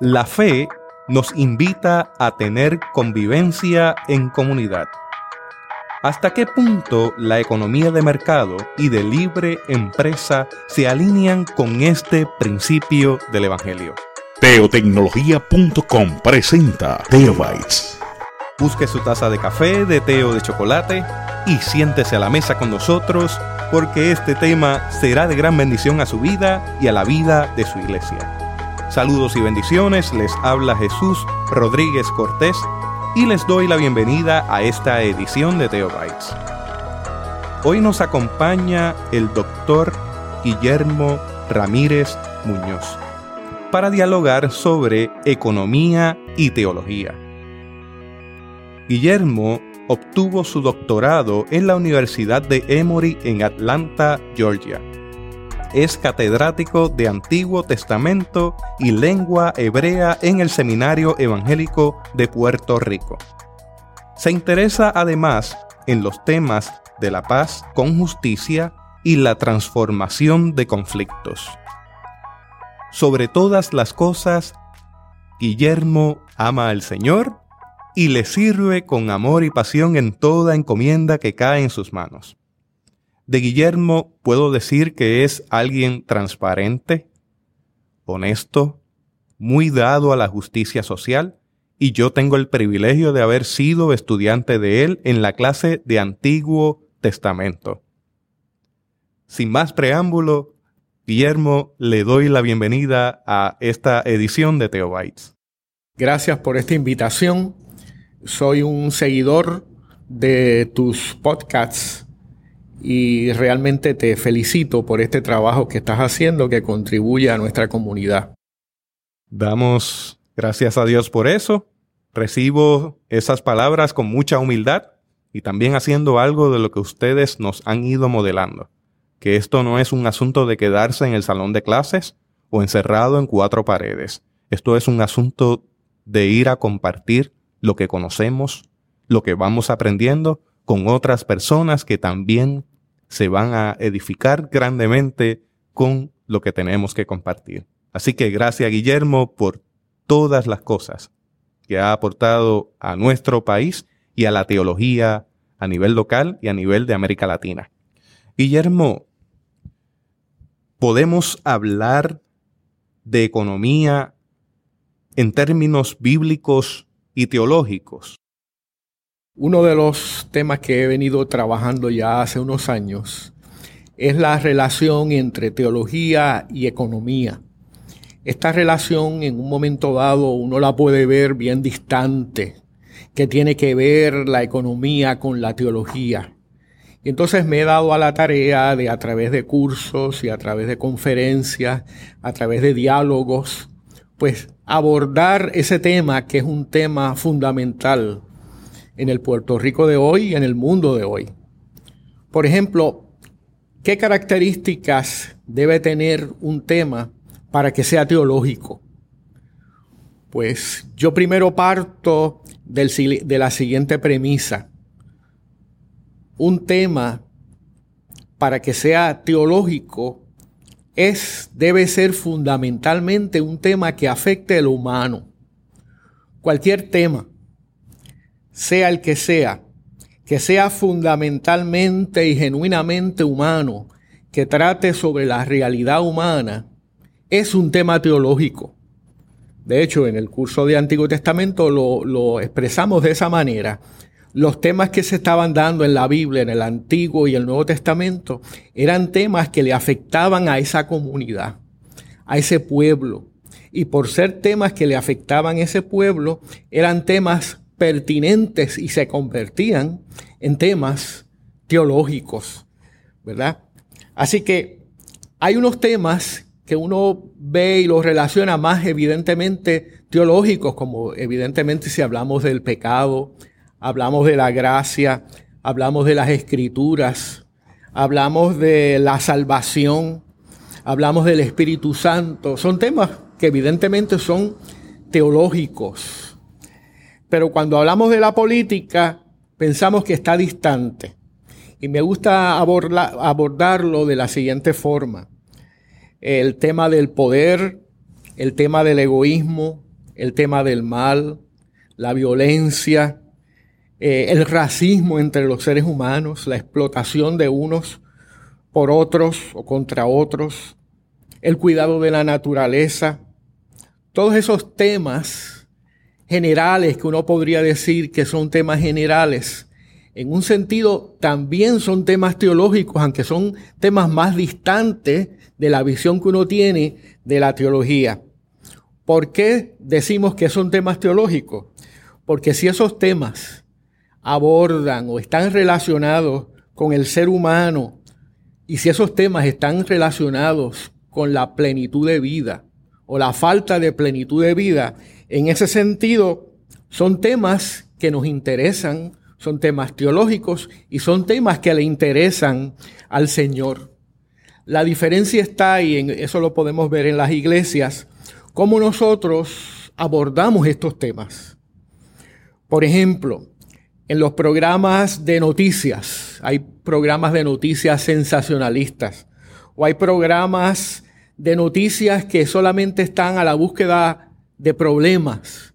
La fe nos invita a tener convivencia en comunidad. ¿Hasta qué punto la economía de mercado y de libre empresa se alinean con este principio del Evangelio? Teotecnología.com presenta Teobytes. Busque su taza de café, de té o de chocolate y siéntese a la mesa con nosotros porque este tema será de gran bendición a su vida y a la vida de su iglesia. Saludos y bendiciones, les habla Jesús Rodríguez Cortés y les doy la bienvenida a esta edición de Teobytes. Hoy nos acompaña el doctor Guillermo Ramírez Muñoz para dialogar sobre economía y teología. Guillermo obtuvo su doctorado en la Universidad de Emory en Atlanta, Georgia es catedrático de Antiguo Testamento y lengua hebrea en el Seminario Evangélico de Puerto Rico. Se interesa además en los temas de la paz con justicia y la transformación de conflictos. Sobre todas las cosas, Guillermo ama al Señor y le sirve con amor y pasión en toda encomienda que cae en sus manos. De Guillermo puedo decir que es alguien transparente, honesto, muy dado a la justicia social, y yo tengo el privilegio de haber sido estudiante de él en la clase de Antiguo Testamento. Sin más preámbulo, Guillermo, le doy la bienvenida a esta edición de Teobytes. Gracias por esta invitación. Soy un seguidor de tus podcasts y realmente te felicito por este trabajo que estás haciendo que contribuye a nuestra comunidad. Damos gracias a Dios por eso. Recibo esas palabras con mucha humildad y también haciendo algo de lo que ustedes nos han ido modelando. Que esto no es un asunto de quedarse en el salón de clases o encerrado en cuatro paredes. Esto es un asunto de ir a compartir lo que conocemos, lo que vamos aprendiendo con otras personas que también se van a edificar grandemente con lo que tenemos que compartir. Así que gracias Guillermo por todas las cosas que ha aportado a nuestro país y a la teología a nivel local y a nivel de América Latina. Guillermo, ¿podemos hablar de economía en términos bíblicos y teológicos? Uno de los temas que he venido trabajando ya hace unos años es la relación entre teología y economía. Esta relación en un momento dado uno la puede ver bien distante, que tiene que ver la economía con la teología. Y entonces me he dado a la tarea de a través de cursos y a través de conferencias, a través de diálogos, pues abordar ese tema que es un tema fundamental en el Puerto Rico de hoy y en el mundo de hoy. Por ejemplo, ¿qué características debe tener un tema para que sea teológico? Pues yo primero parto de la siguiente premisa. Un tema para que sea teológico es, debe ser fundamentalmente un tema que afecte a lo humano. Cualquier tema sea el que sea, que sea fundamentalmente y genuinamente humano, que trate sobre la realidad humana, es un tema teológico. De hecho, en el curso de Antiguo Testamento lo, lo, expresamos de esa manera. Los temas que se estaban dando en la Biblia, en el Antiguo y el Nuevo Testamento, eran temas que le afectaban a esa comunidad, a ese pueblo. Y por ser temas que le afectaban a ese pueblo, eran temas pertinentes y se convertían en temas teológicos, ¿verdad? Así que hay unos temas que uno ve y los relaciona más evidentemente teológicos, como evidentemente si hablamos del pecado, hablamos de la gracia, hablamos de las escrituras, hablamos de la salvación, hablamos del Espíritu Santo. Son temas que evidentemente son teológicos. Pero cuando hablamos de la política, pensamos que está distante. Y me gusta abordarlo de la siguiente forma. El tema del poder, el tema del egoísmo, el tema del mal, la violencia, eh, el racismo entre los seres humanos, la explotación de unos por otros o contra otros, el cuidado de la naturaleza, todos esos temas generales que uno podría decir que son temas generales, en un sentido también son temas teológicos, aunque son temas más distantes de la visión que uno tiene de la teología. ¿Por qué decimos que son temas teológicos? Porque si esos temas abordan o están relacionados con el ser humano y si esos temas están relacionados con la plenitud de vida o la falta de plenitud de vida, en ese sentido son temas que nos interesan, son temas teológicos y son temas que le interesan al Señor. La diferencia está, y eso lo podemos ver en las iglesias, cómo nosotros abordamos estos temas. Por ejemplo, en los programas de noticias, hay programas de noticias sensacionalistas, o hay programas de noticias que solamente están a la búsqueda de problemas.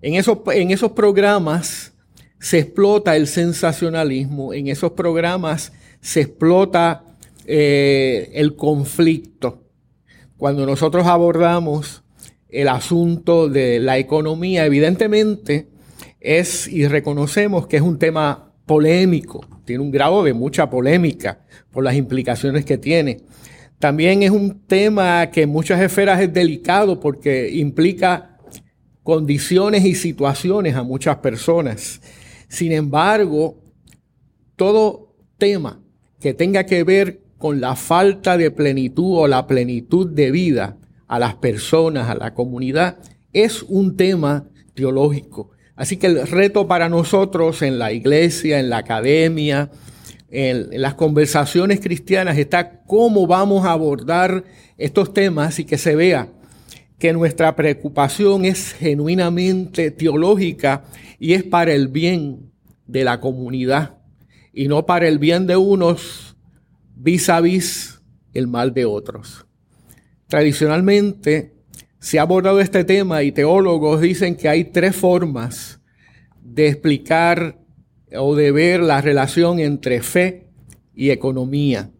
En esos, en esos programas se explota el sensacionalismo, en esos programas se explota eh, el conflicto. Cuando nosotros abordamos el asunto de la economía, evidentemente es y reconocemos que es un tema polémico, tiene un grado de mucha polémica por las implicaciones que tiene. También es un tema que en muchas esferas es delicado porque implica condiciones y situaciones a muchas personas. Sin embargo, todo tema que tenga que ver con la falta de plenitud o la plenitud de vida a las personas, a la comunidad, es un tema teológico. Así que el reto para nosotros en la iglesia, en la academia, en, las conversaciones cristianas está cómo vamos a abordar estos temas y que se vea que nuestra preocupación es genuinamente teológica y es para el bien de la comunidad y no para el bien de unos vis a vis el mal de otros. Tradicionalmente se ha abordado este tema y teólogos dicen que hay tres formas de explicar o de ver la relación entre fe y economía.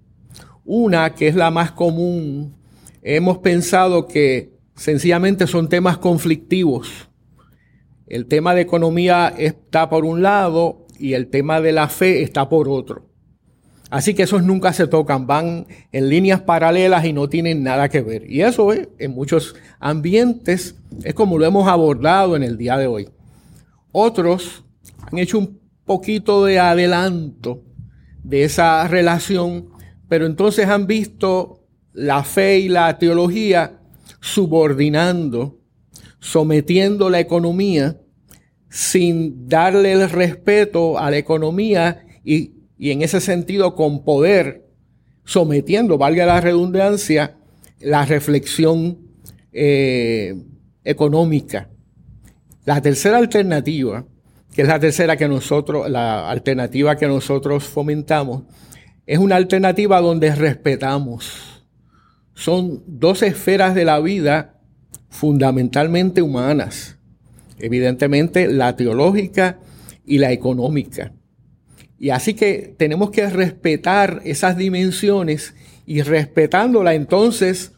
Una que es la más común, hemos pensado que sencillamente son temas conflictivos. El tema de economía está por un lado y el tema de la fe está por otro. Así que esos nunca se tocan, van en líneas paralelas y no tienen nada que ver. Y eso es, en muchos ambientes es como lo hemos abordado en el día de hoy. Otros han hecho un poquito de adelanto de esa relación, pero entonces han visto la fe y la teología subordinando, sometiendo la economía sin darle el respeto a la economía y y en ese sentido con poder, sometiendo, valga la redundancia, la reflexión eh, económica. La tercera alternativa, que es la tercera que nosotros, la alternativa que nosotros fomentamos, es una alternativa donde respetamos. Son dos esferas de la vida fundamentalmente humanas. Evidentemente la teológica y la económica. Y así que tenemos que respetar esas dimensiones y respetándola entonces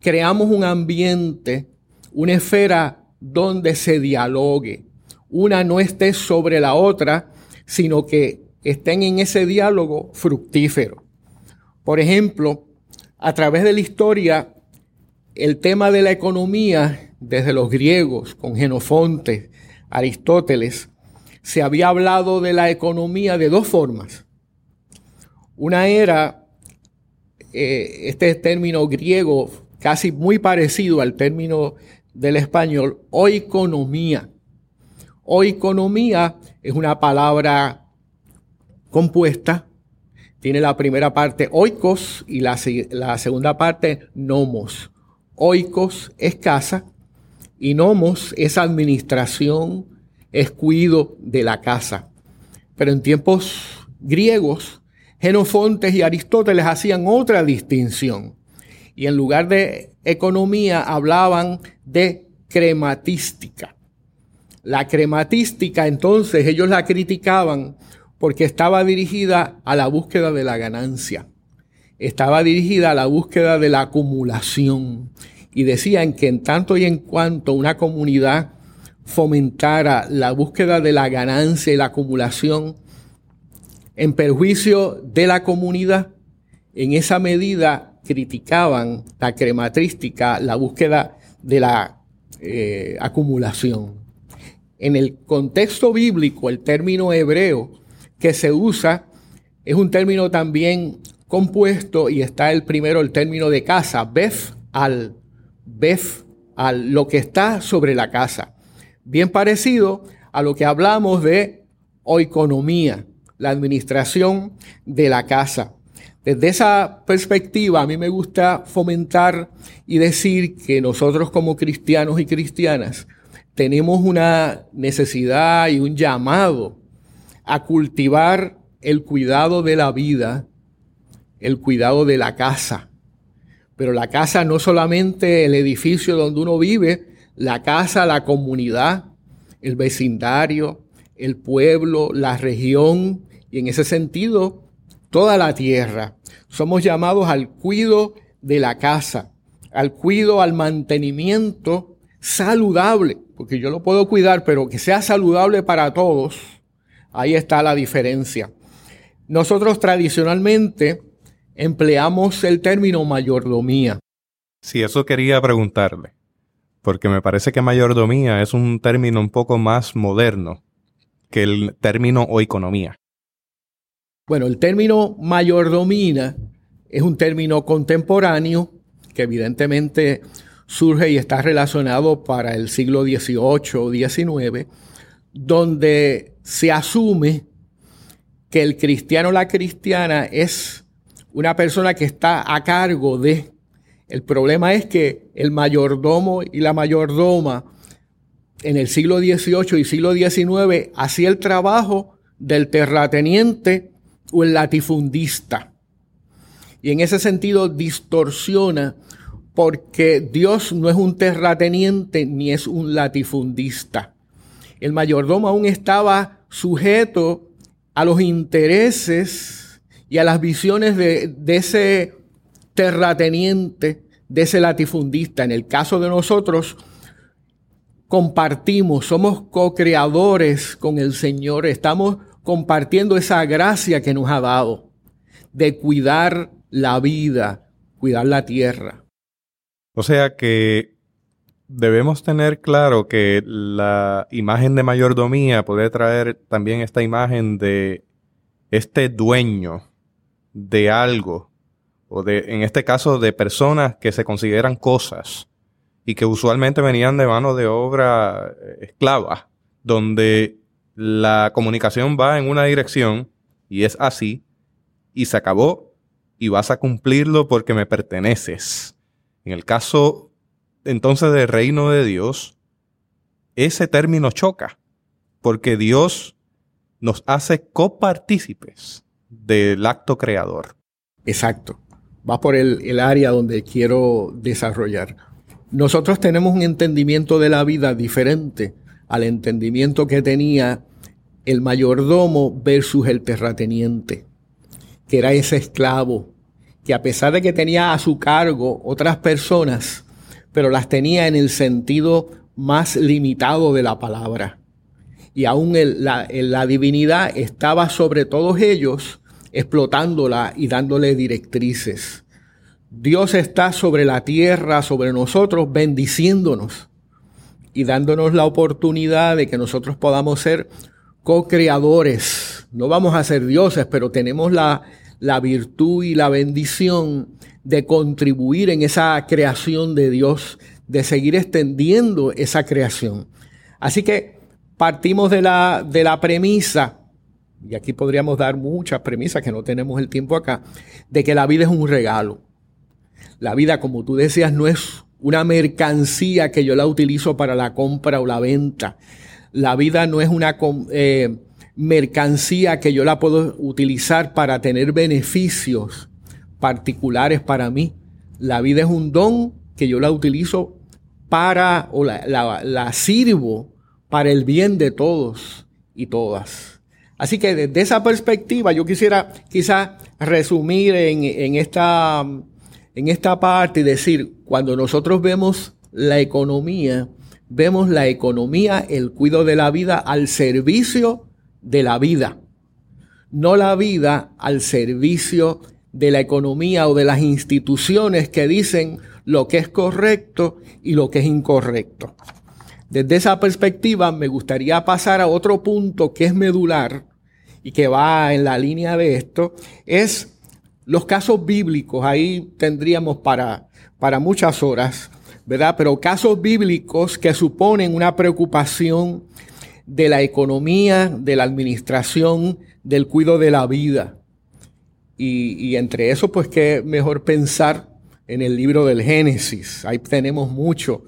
creamos un ambiente, una esfera donde se dialogue. Una no esté sobre la otra, sino que estén en ese diálogo fructífero. Por ejemplo, a través de la historia, el tema de la economía, desde los griegos, con Genofonte, Aristóteles, se había hablado de la economía de dos formas. Una era eh, este término griego casi muy parecido al término del español, oikonomía. Oikonomía es una palabra compuesta, tiene la primera parte oikos y la, la segunda parte nomos. Oikos es casa y nomos es administración, es cuido de la casa. Pero en tiempos griegos, Genofontes y Aristóteles hacían otra distinción. Y en lugar de economía hablaban de crematística. La crematística entonces ellos la criticaban porque estaba dirigida a la búsqueda de la ganancia, estaba dirigida a la búsqueda de la acumulación y decían que en tanto y en cuanto una comunidad fomentara la búsqueda de la ganancia y la acumulación en perjuicio de la comunidad, en esa medida criticaban la crematrística, la búsqueda de la eh, acumulación. En el contexto bíblico, el término hebreo que se usa es un término también compuesto y está el primero, el término de casa, bef al, bef al, lo que está sobre la casa. Bien parecido a lo que hablamos de oikonomía, la administración de la casa. Desde esa perspectiva, a mí me gusta fomentar y decir que nosotros como cristianos y cristianas tenemos una necesidad y un llamado a cultivar el cuidado de la vida, el cuidado de la casa. Pero la casa no solamente el edificio donde uno vive, la casa, la comunidad, el vecindario, el pueblo, la región y en ese sentido toda la tierra. Somos llamados al cuido de la casa, al cuido, al mantenimiento saludable, porque yo lo puedo cuidar, pero que sea saludable para todos, ahí está la diferencia. Nosotros tradicionalmente empleamos el término mayordomía. Sí, eso quería preguntarle, porque me parece que mayordomía es un término un poco más moderno que el término o economía. Bueno, el término mayordomía es un término contemporáneo que evidentemente surge y está relacionado para el siglo XVIII o XIX, donde se asume que el cristiano o la cristiana es una persona que está a cargo de. El problema es que el mayordomo y la mayordoma en el siglo XVIII y siglo XIX hacía el trabajo del terrateniente o el latifundista. Y en ese sentido distorsiona porque Dios no es un terrateniente ni es un latifundista. El mayordomo aún estaba sujeto a los intereses y a las visiones de, ese terrateniente, de ese latifundista. En el caso de nosotros, compartimos, somos co-creadores con el Señor, estamos compartiendo esa gracia que nos ha dado de cuidar la vida, cuidar la tierra. O sea que debemos tener claro que la imagen de mayordomía puede traer también esta imagen de este dueño de algo, o de, en este caso, de personas que se consideran cosas y que usualmente venían de mano de obra eh, esclava, donde la comunicación va en una dirección y es así y se acabó y vas a cumplirlo porque me perteneces. En el caso entonces del reino de Dios, ese término choca porque Dios nos hace copartícipes del acto creador. Exacto. Va por el, el área donde quiero desarrollar. Nosotros tenemos un entendimiento de la vida diferente al entendimiento que tenía el mayordomo versus el terrateniente, que era ese esclavo, que a pesar de que tenía a su cargo otras personas, pero las tenía en el sentido más limitado de la palabra. Y aún la, la divinidad estaba sobre todos ellos, explotándola y dándole directrices. Dios está sobre la tierra, sobre nosotros, bendiciéndonos y dándonos la oportunidad de que nosotros podamos ser co-creadores. No vamos a ser dioses, pero tenemos la, la virtud y la bendición de contribuir en esa creación de Dios, de seguir extendiendo esa creación. Así que partimos de la, de la premisa, y aquí podríamos dar muchas premisas que no tenemos el tiempo acá, de que la vida es un regalo. La vida, como tú decías, no es una mercancía que yo la utilizo para la compra o la venta. La vida no es una eh, mercancía que yo la puedo utilizar para tener beneficios particulares para mí. La vida es un don que yo la utilizo para, o la, la, sirvo para el bien de todos y todas. Así que desde esa perspectiva yo quisiera quizá resumir en, en, esta, en esta parte y decir, cuando nosotros vemos la economía, vemos la economía, el cuidado de la vida al servicio de la vida, no la vida al servicio de la economía o de las instituciones que dicen lo que es correcto y lo que es incorrecto. Desde esa perspectiva me gustaría pasar a otro punto que es medular y que va en la línea de esto, es los casos bíblicos. Ahí tendríamos para, para muchas horas, ¿verdad? Pero casos bíblicos que suponen una preocupación de la economía, de la administración, del cuidado de la vida. Y, entre eso, pues qué mejor pensar en el libro del Génesis. Ahí tenemos mucho.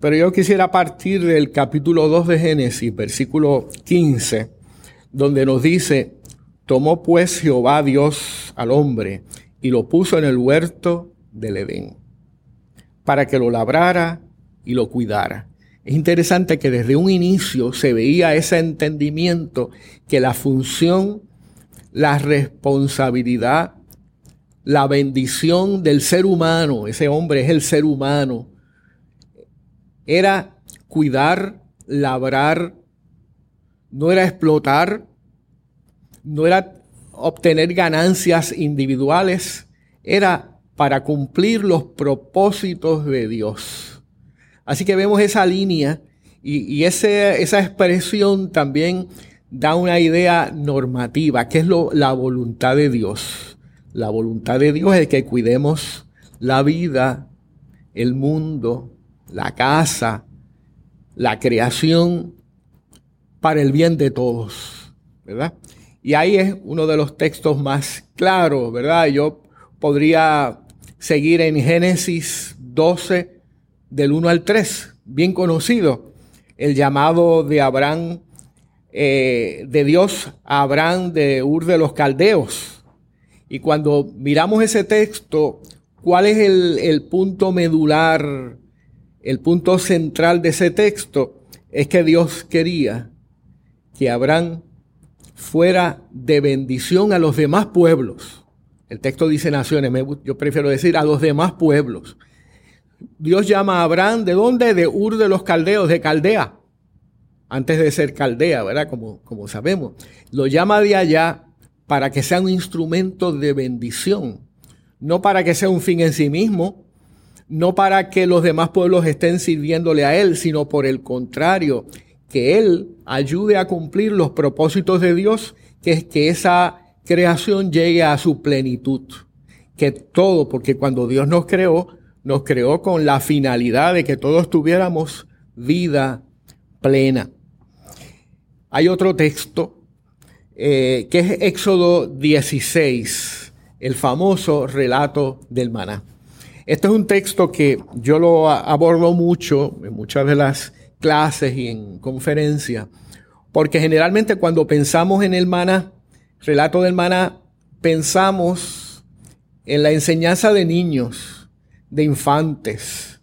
Pero yo quisiera partir del capítulo 2 de Génesis, versículo 15, donde nos dice, tomó pues Jehová Dios al hombre y lo puso en el huerto del Edén, para que lo labrara y lo cuidara. Es interesante que desde un inicio se veía ese entendimiento que la función, la responsabilidad la bendición del ser humano, ese hombre es el ser humano, era cuidar, labrar, no era explotar, no era obtener ganancias individuales, era para cumplir los propósitos de Dios. Así que vemos esa línea y, esa expresión también da una idea normativa, que es la voluntad de Dios. La voluntad de Dios es que cuidemos la vida, el mundo, la casa, la creación para el bien de todos, ¿verdad? Y ahí es uno de los textos más claros, ¿verdad? Yo podría seguir en Génesis 12, del 1 al 3, bien conocido, el llamado de Abraham, eh, de Dios a Abraham de Ur de los Caldeos, y cuando miramos ese texto, ¿cuál es el, punto medular, el punto central de ese texto? Es que Dios quería que Abraham fuera de bendición a los demás pueblos. El texto dice naciones, yo prefiero decir a los demás pueblos. Dios llama a Abraham, ¿de dónde? De Ur de los Caldeos, de Caldea, antes de ser Caldea, ¿verdad? Como, como sabemos. Lo llama de allá para que sea un instrumento de bendición, no para que sea un fin en sí mismo, no para que los demás pueblos estén sirviéndole a Él, sino por el contrario, que Él ayude a cumplir los propósitos de Dios, que es que esa creación llegue a su plenitud. Que todo, porque cuando Dios nos creó, nos creó con la finalidad de que todos tuviéramos vida plena. Hay otro texto eh, que es Éxodo 16, el famoso relato del maná. Este es un texto que yo lo abordo mucho en muchas de las clases y en conferencias, porque generalmente cuando pensamos en el maná, relato del maná, pensamos en la enseñanza de niños, de infantes.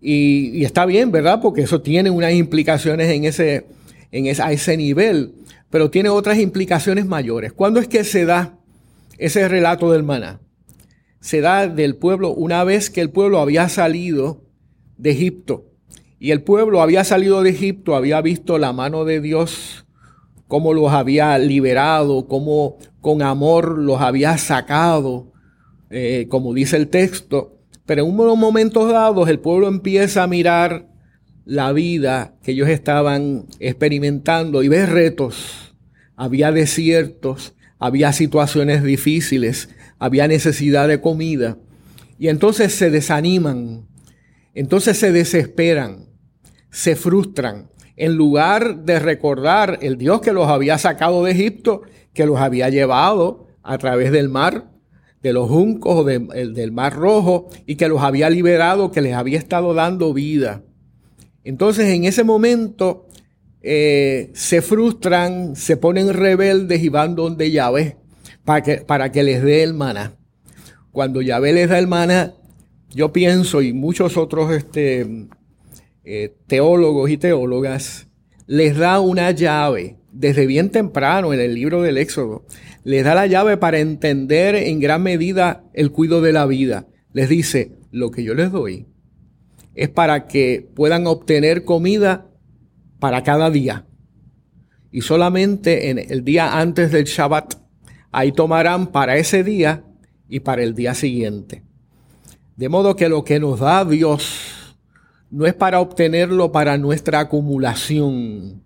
Y, está bien, ¿verdad? Porque eso tiene unas implicaciones en ese, en a ese nivel pero tiene otras implicaciones mayores. ¿Cuándo es que se da ese relato del maná? Se da del pueblo una vez que el pueblo había salido de Egipto. Y el pueblo había salido de Egipto, había visto la mano de Dios, cómo los había liberado, cómo con amor los había sacado, eh, como dice el texto. Pero en unos momentos dados el pueblo empieza a mirar la vida que ellos estaban experimentando y ve retos. Había desiertos, había situaciones difíciles, había necesidad de comida. Y entonces se desaniman, entonces se desesperan, se frustran. En lugar de recordar el Dios que los había sacado de Egipto, que los había llevado a través del mar, de los juncos o del mar rojo, y que los había liberado, que les había estado dando vida. Entonces en ese momento eh, se frustran, se ponen rebeldes y van donde Yahvé para que, para que les dé el maná. Cuando Yahvé les da el maná, yo pienso y muchos otros este, eh, teólogos y teólogas, les da una llave desde bien temprano en el libro del Éxodo. Les da la llave para entender en gran medida el cuidado de la vida. Les dice, lo que yo les doy es para que puedan obtener comida para cada día. Y solamente en el día antes del Shabbat, ahí tomarán para ese día y para el día siguiente. De modo que lo que nos da Dios no es para obtenerlo para nuestra acumulación,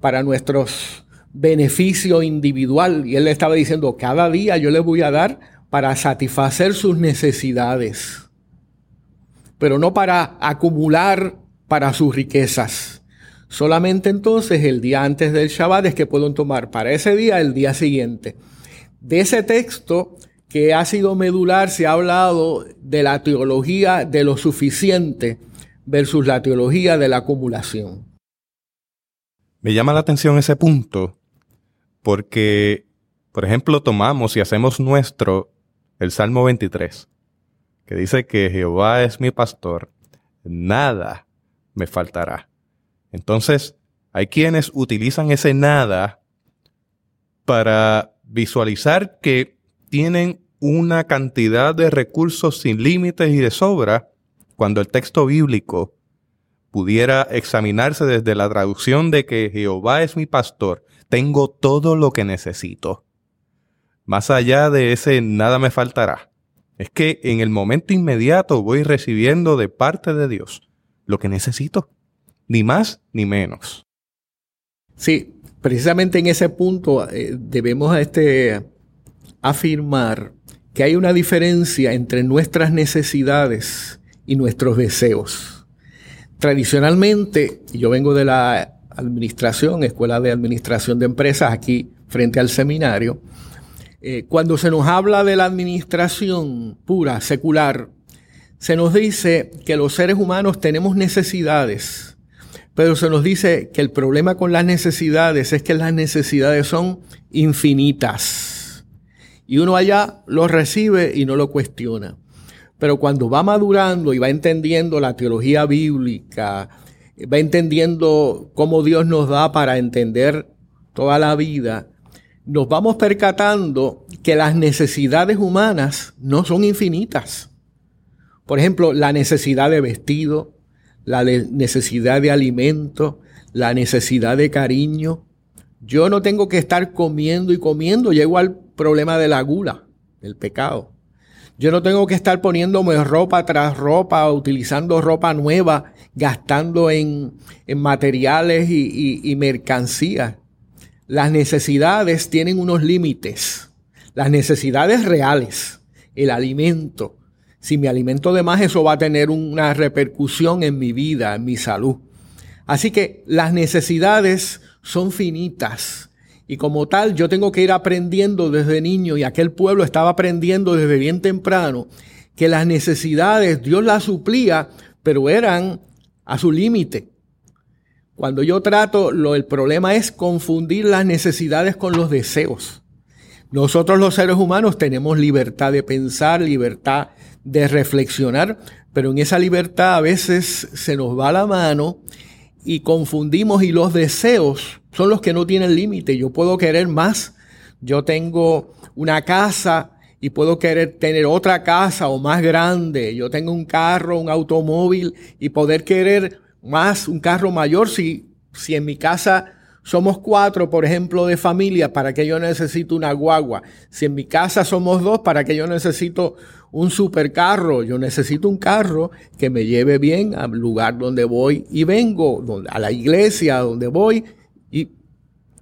para nuestros beneficios individual. Y él le estaba diciendo, cada día yo les voy a dar para satisfacer sus necesidades, pero no para acumular para sus riquezas. Solamente entonces el día antes del Shabbat es que pueden tomar para ese día el día siguiente. De ese texto que ha sido medular se ha hablado de la teología de lo suficiente versus la teología de la acumulación. Me llama la atención ese punto porque, por ejemplo, tomamos y hacemos nuestro el Salmo 23, que dice que Jehová es mi pastor, nada me faltará. Entonces, hay quienes utilizan ese nada para visualizar que tienen una cantidad de recursos sin límites y de sobra, cuando el texto bíblico pudiera examinarse desde la traducción de que Jehová es mi pastor, tengo todo lo que necesito. Más allá de ese nada me faltará. Es que en el momento inmediato voy recibiendo de parte de Dios lo que necesito. Ni más ni menos. Sí, precisamente en ese punto eh, debemos este, afirmar que hay una diferencia entre nuestras necesidades y nuestros deseos. Tradicionalmente, yo vengo de la administración, escuela de administración de empresas aquí frente al seminario, eh, cuando se nos habla de la administración pura, secular, se nos dice que los seres humanos tenemos necesidades, pero se nos dice que el problema con las necesidades es que las necesidades son infinitas. Y uno allá lo recibe y no lo cuestiona. Pero cuando va madurando y va entendiendo la teología bíblica, va entendiendo cómo Dios nos da para entender toda la vida, nos vamos percatando que las necesidades humanas no son infinitas. Por ejemplo, la necesidad de vestido, la necesidad de alimento, la necesidad de cariño. Yo no tengo que estar comiendo y comiendo, llego al problema de la gula, del pecado. Yo no tengo que estar poniéndome ropa tras ropa, utilizando ropa nueva, gastando en, materiales y, y mercancías. Las necesidades tienen unos límites. Las necesidades reales, el alimento. Si me alimento de más, eso va a tener una repercusión en mi vida, en mi salud. Así que las necesidades son finitas y como tal, yo tengo que ir aprendiendo desde niño, y aquel pueblo estaba aprendiendo desde bien temprano, que las necesidades Dios las suplía, pero eran a su límite. Cuando yo trato, lo, el problema es confundir las necesidades con los deseos. Nosotros los seres humanos tenemos libertad de pensar, libertad de reflexionar, pero en esa libertad a veces se nos va la mano y confundimos y los deseos son los que no tienen límite. Yo puedo querer más. Yo tengo una casa y puedo querer tener otra casa o más grande. Yo tengo un carro, un automóvil y poder querer más, un carro mayor. Si, si en mi casa somos cuatro, por ejemplo, de familia, ¿para que yo necesito una guagua? Si en mi casa somos dos, ¿para que yo necesito un supercarro? Yo necesito un carro que me lleve bien al lugar donde voy y vengo, a la iglesia donde voy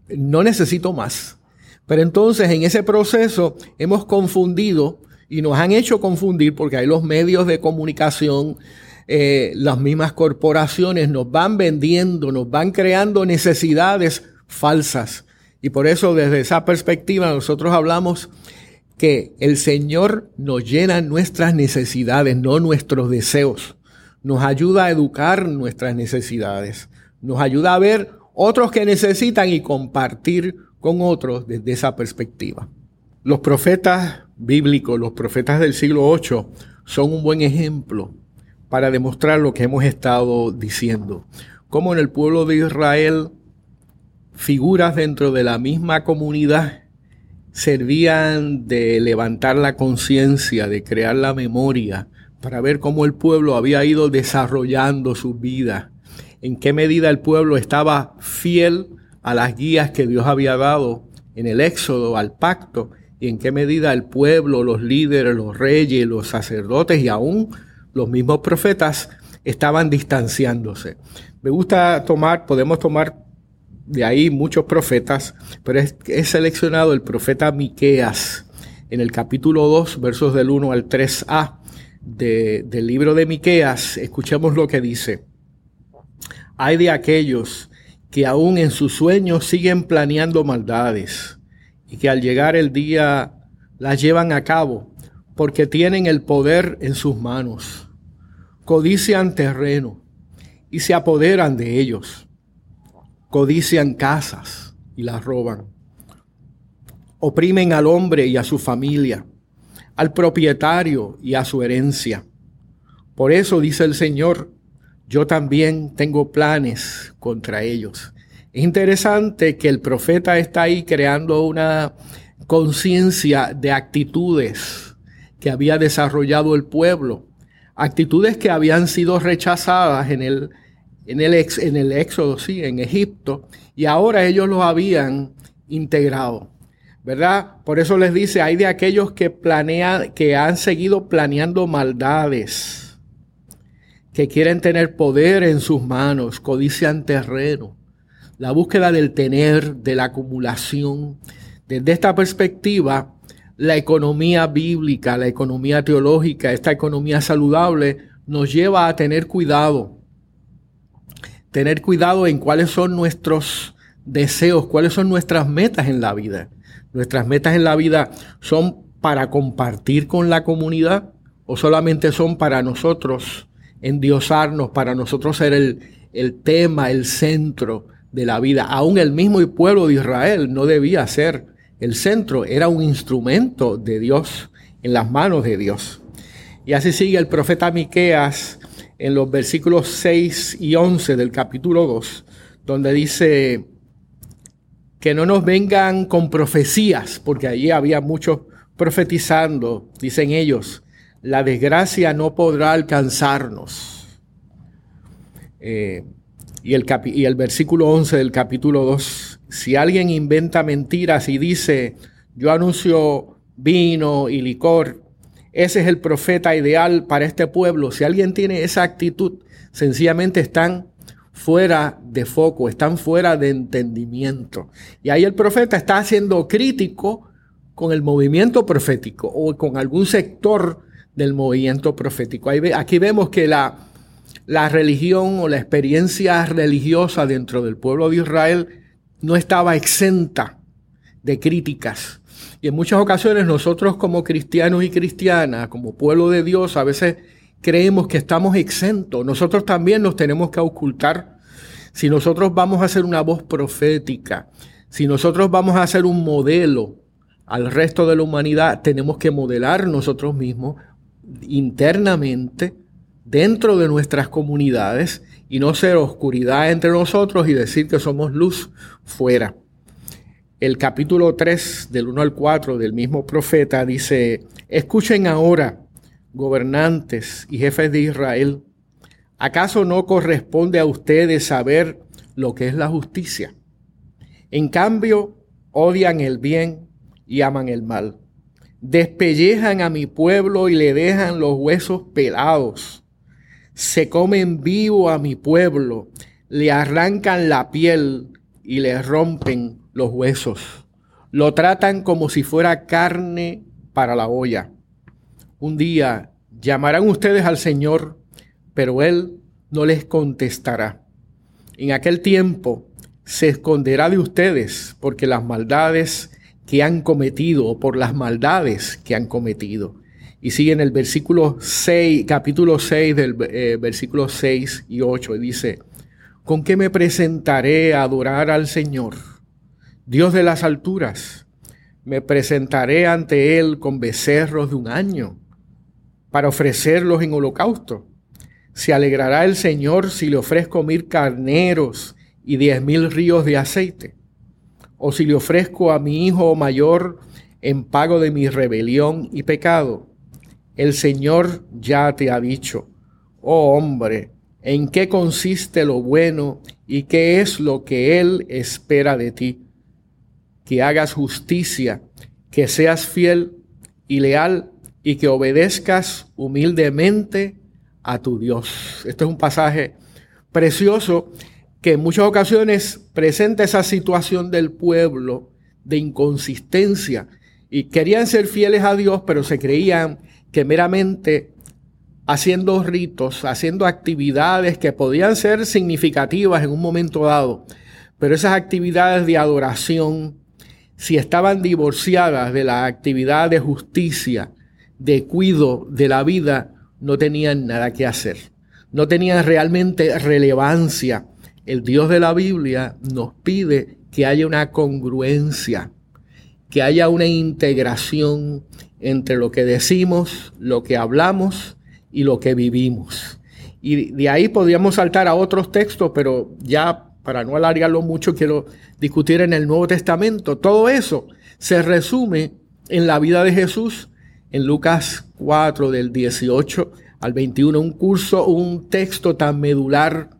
no necesito más. Pero entonces en ese proceso hemos confundido y nos han hecho confundir porque hay los medios de comunicación, eh, las mismas corporaciones nos van vendiendo, nos van creando necesidades falsas. Y por eso desde esa perspectiva nosotros hablamos que el Señor nos llena nuestras necesidades, no nuestros deseos. Nos ayuda a educar nuestras necesidades. Nos ayuda a ver otros que necesitan y compartir con otros desde esa perspectiva. Los profetas bíblicos, los profetas del siglo VIII, son un buen ejemplo para demostrar lo que hemos estado diciendo. Como en el pueblo de Israel, figuras dentro de la misma comunidad servían de levantar la conciencia, de crear la memoria, para ver cómo el pueblo había ido desarrollando su vida, en qué medida el pueblo estaba fiel a las guías que Dios había dado en el éxodo, al pacto, y en qué medida el pueblo, los líderes, los reyes, los sacerdotes y aún los mismos profetas estaban distanciándose. Me gusta tomar, podemos tomar de ahí muchos profetas, pero he seleccionado el profeta Miqueas en el capítulo 2, versos del 1 al 3a del libro de Miqueas. Escuchemos lo que dice. Hay de aquellos que aún en sus sueños siguen planeando maldades y que al llegar el día las llevan a cabo porque tienen el poder en sus manos. Codician terreno y se apoderan de ellos. Codician casas y las roban. Oprimen al hombre y a su familia, al propietario y a su herencia. Por eso dice el Señor, yo también tengo planes contra ellos. Es interesante que el profeta está ahí creando una conciencia de actitudes que había desarrollado el pueblo, actitudes que habían sido rechazadas en el, en el, ex, en el éxodo, sí, en Egipto, y ahora ellos lo habían integrado. ¿Verdad? Por eso les dice, hay de aquellos que planean, que han seguido planeando maldades que quieren tener poder en sus manos, codician terreno, la búsqueda del tener, de la acumulación. Desde esta perspectiva, la economía bíblica, la economía teológica, esta economía saludable, nos lleva a tener cuidado. Tener cuidado en cuáles son nuestros deseos, cuáles son nuestras metas en la vida. Nuestras metas en la vida son para compartir con la comunidad o solamente son para nosotros endiosarnos, para nosotros ser el, el tema, el centro de la vida. Aún el mismo pueblo de Israel no debía ser el centro, era un instrumento de Dios, en las manos de Dios. Y así sigue el profeta Miqueas en los versículos 6 y 11 del capítulo 2, donde dice que no nos vengan con profecías, porque allí había muchos profetizando, dicen ellos, la desgracia no podrá alcanzarnos. Eh, y, el y el versículo 11 del capítulo 2, si alguien inventa mentiras y dice, yo anuncio vino y licor, ese es el profeta ideal para este pueblo. Si alguien tiene esa actitud, sencillamente están fuera de foco, están fuera de entendimiento. Y ahí el profeta está siendo crítico con el movimiento profético o con algún sector del movimiento profético. Aquí vemos que la, la religión o la experiencia religiosa dentro del pueblo de Israel no estaba exenta de críticas. Y en muchas ocasiones nosotros como cristianos y cristianas, como pueblo de Dios, a veces creemos que estamos exentos. Nosotros también nos tenemos que ocultar. Si nosotros vamos a ser una voz profética, si nosotros vamos a ser un modelo al resto de la humanidad, tenemos que modelar nosotros mismos internamente dentro de nuestras comunidades y no ser oscuridad entre nosotros y decir que somos luz fuera. El capítulo 3 del 1 al 4 del mismo profeta dice, escuchen ahora, gobernantes y jefes de Israel, ¿acaso no corresponde a ustedes saber lo que es la justicia? En cambio, odian el bien y aman el mal despellejan a mi pueblo y le dejan los huesos pelados. Se comen vivo a mi pueblo, le arrancan la piel y le rompen los huesos. Lo tratan como si fuera carne para la olla. Un día llamarán ustedes al Señor, pero Él no les contestará. En aquel tiempo se esconderá de ustedes porque las maldades que han cometido o por las maldades que han cometido. Y sigue en el versículo 6, capítulo 6 del eh, versículo 6 y 8, y dice, ¿con qué me presentaré a adorar al Señor, Dios de las alturas? Me presentaré ante Él con becerros de un año para ofrecerlos en holocausto. ¿Se alegrará el Señor si le ofrezco mil carneros y diez mil ríos de aceite? ¿O si le ofrezco a mi hijo mayor en pago de mi rebelión y pecado? El Señor ya te ha dicho, oh hombre, en qué consiste lo bueno y qué es lo que Él espera de ti. Que hagas justicia, que seas fiel y leal y que obedezcas humildemente a tu Dios. Este es un pasaje precioso que en muchas ocasiones presenta esa situación del pueblo de inconsistencia y querían ser fieles a Dios, pero se creían que meramente haciendo ritos, haciendo actividades que podían ser significativas en un momento dado, pero esas actividades de adoración, si estaban divorciadas de la actividad de justicia, de cuido de la vida, no tenían nada que hacer. No tenían realmente relevancia. El Dios de la Biblia nos pide que haya una congruencia, que haya una integración entre lo que decimos, lo que hablamos y lo que vivimos. Y de ahí podríamos saltar a otros textos, pero ya para no alargarlo mucho, quiero discutir en el Nuevo Testamento. Todo eso se resume en la vida de Jesús en Lucas 4 del 18 al 21, un curso, un texto tan medular.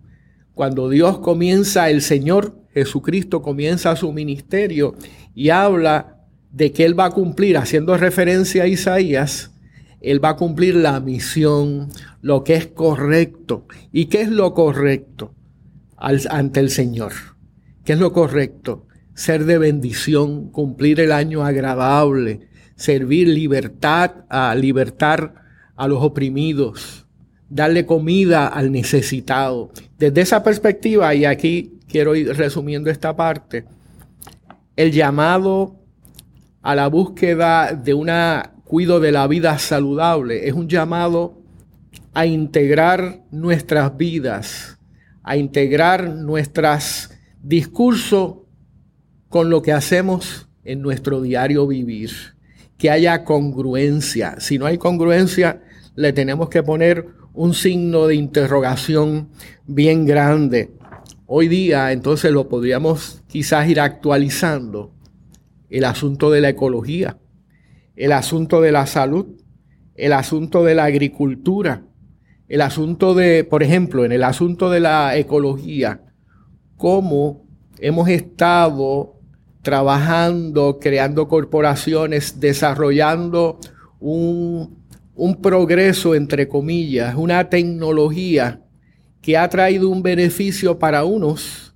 Cuando Dios comienza, el Señor Jesucristo comienza su ministerio y habla de que Él va a cumplir, haciendo referencia a Isaías, Él va a cumplir la misión, lo que es correcto. ¿Y qué es lo correcto ante el Señor? ¿Qué es lo correcto? Ser de bendición, cumplir el año agradable, servir libertad, a libertar a los oprimidos, darle comida al necesitado. Desde esa perspectiva, y aquí quiero ir resumiendo esta parte, el llamado a la búsqueda de un cuido de la vida saludable. Es un llamado a integrar nuestras vidas, a integrar nuestros discursos con lo que hacemos en nuestro diario vivir. Que haya congruencia. Si no hay congruencia, le tenemos que poner un signo de interrogación bien grande. Hoy día entonces lo podríamos quizás ir actualizando el asunto de la ecología, el asunto de la salud, el asunto de la agricultura, el asunto de, por ejemplo, en el asunto de la ecología, cómo hemos estado trabajando, creando corporaciones, desarrollando un, un progreso, entre comillas, una tecnología que ha traído un beneficio para unos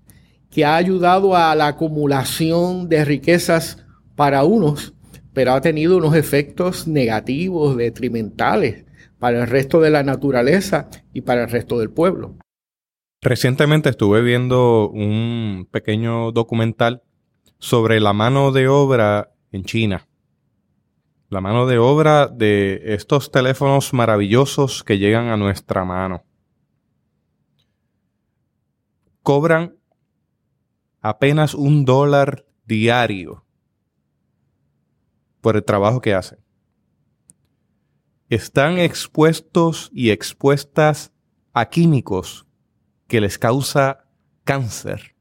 que ha ayudado a la acumulación de riquezas para unos, pero ha tenido unos efectos negativos, detrimentales para el resto de la naturaleza y para el resto del pueblo. Recientemente estuve viendo un pequeño documental sobre la mano de obra en China. La mano de obra de estos teléfonos maravillosos que llegan a nuestra mano. Cobran apenas un dólar diario por el trabajo que hacen. Están expuestos y expuestas a químicos que les causa cáncer.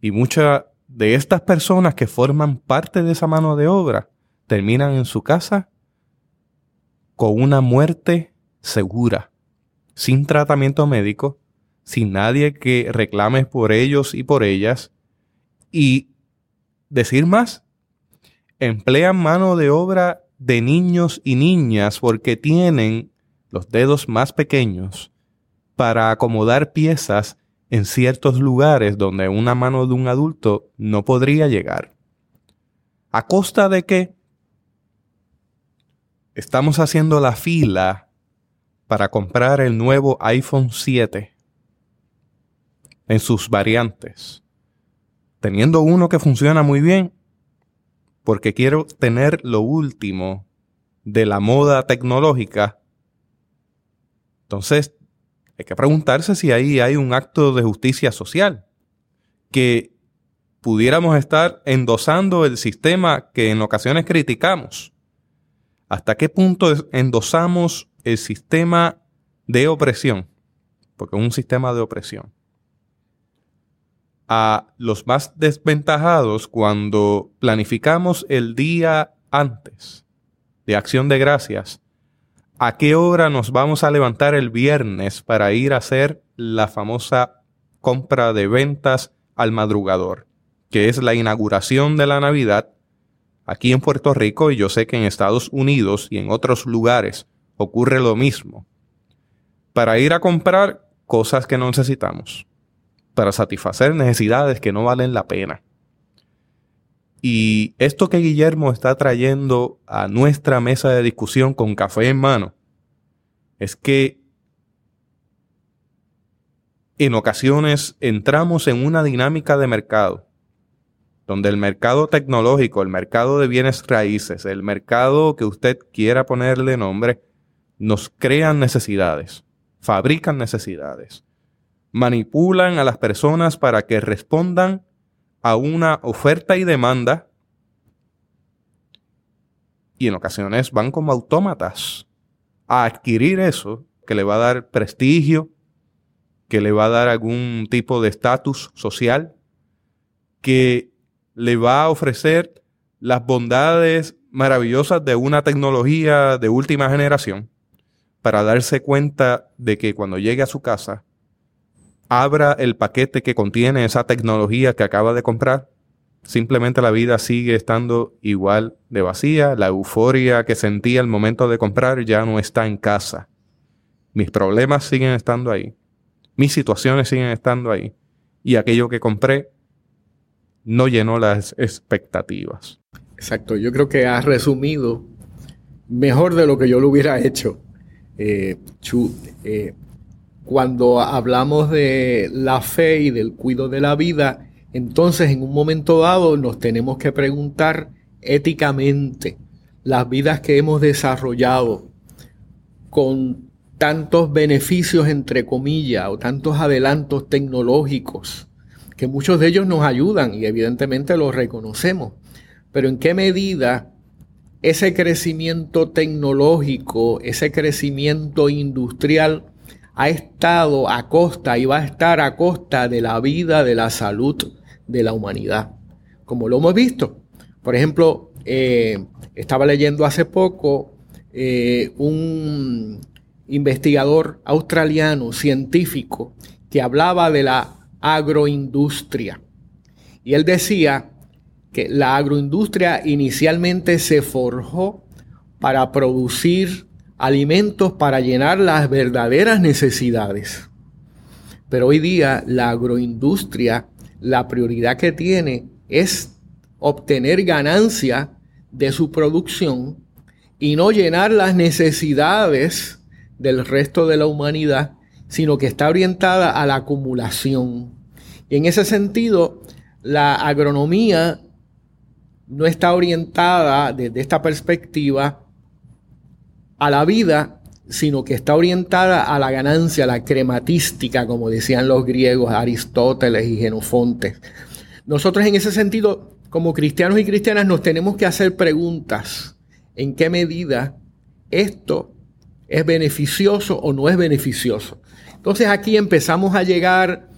Y muchas de estas personas que forman parte de esa mano de obra terminan en su casa con una muerte segura, sin tratamiento médico sin nadie que reclame por ellos y por ellas. Y decir más, emplean mano de obra de niños y niñas porque tienen los dedos más pequeños para acomodar piezas en ciertos lugares donde una mano de un adulto no podría llegar. ¿A costa de qué? Estamos haciendo la fila para comprar el nuevo iPhone 7 en sus variantes. Teniendo uno que funciona muy bien, porque quiero tener lo último de la moda tecnológica. Entonces, hay que preguntarse si ahí hay un acto de justicia social, que pudiéramos estar endosando el sistema que en ocasiones criticamos. ¿Hasta qué punto endosamos el sistema de opresión, porque es un sistema de opresión, a los más desventajados cuando planificamos el día antes de acción de gracias, a qué hora nos vamos a levantar el viernes para ir a hacer la famosa compra de ventas al madrugador, que es la inauguración de la Navidad aquí en Puerto Rico y yo sé que en Estados Unidos y en otros lugares ocurre lo mismo. Para ir a comprar cosas que no necesitamos, para satisfacer necesidades que no valen la pena. Y esto que Guillermo está trayendo a nuestra mesa de discusión con café en mano es que en ocasiones entramos en una dinámica de mercado donde el mercado tecnológico, el mercado de bienes raíces, el mercado que usted quiera ponerle nombre, nos crean necesidades, fabrican necesidades manipulan a las personas para que respondan a una oferta y demanda y en ocasiones van como autómatas a adquirir eso que le va a dar prestigio, que le va a dar algún tipo de estatus social, que le va a ofrecer las bondades maravillosas de una tecnología de última generación para darse cuenta de que cuando llegue a su casa abra el paquete que contiene esa tecnología que acaba de comprar, simplemente la vida sigue estando igual de vacía, la euforia que sentía al momento de comprar ya no está en casa. Mis problemas siguen estando ahí, mis situaciones siguen estando ahí, y aquello que compré no llenó las expectativas. Exacto, yo creo que has resumido mejor de lo que yo lo hubiera hecho. Eh, eh, cuando hablamos de la fe y del cuidado de la vida, entonces en un momento dado nos tenemos que preguntar éticamente las vidas que hemos desarrollado con tantos beneficios entre comillas o tantos adelantos tecnológicos, que muchos de ellos nos ayudan y evidentemente los reconocemos, pero en qué medida ese crecimiento tecnológico, ese crecimiento industrial, ha estado a costa y va a estar a costa de la vida, de la salud de la humanidad. Como lo hemos visto. Por ejemplo, eh, estaba leyendo hace poco eh, un investigador australiano, científico, que hablaba de la agroindustria. Y él decía que la agroindustria inicialmente se forjó para producir alimentos para llenar las verdaderas necesidades. Pero hoy día la agroindustria, la prioridad que tiene es obtener ganancia de su producción y no llenar las necesidades del resto de la humanidad, sino que está orientada a la acumulación. Y en ese sentido, la agronomía no está orientada desde esta perspectiva a la vida, sino que está orientada a la ganancia, a la crematística, como decían los griegos, Aristóteles y Genofonte. Nosotros en ese sentido, como cristianos y cristianas, nos tenemos que hacer preguntas. ¿En qué medida esto es beneficioso o no es beneficioso? Entonces aquí empezamos a llegar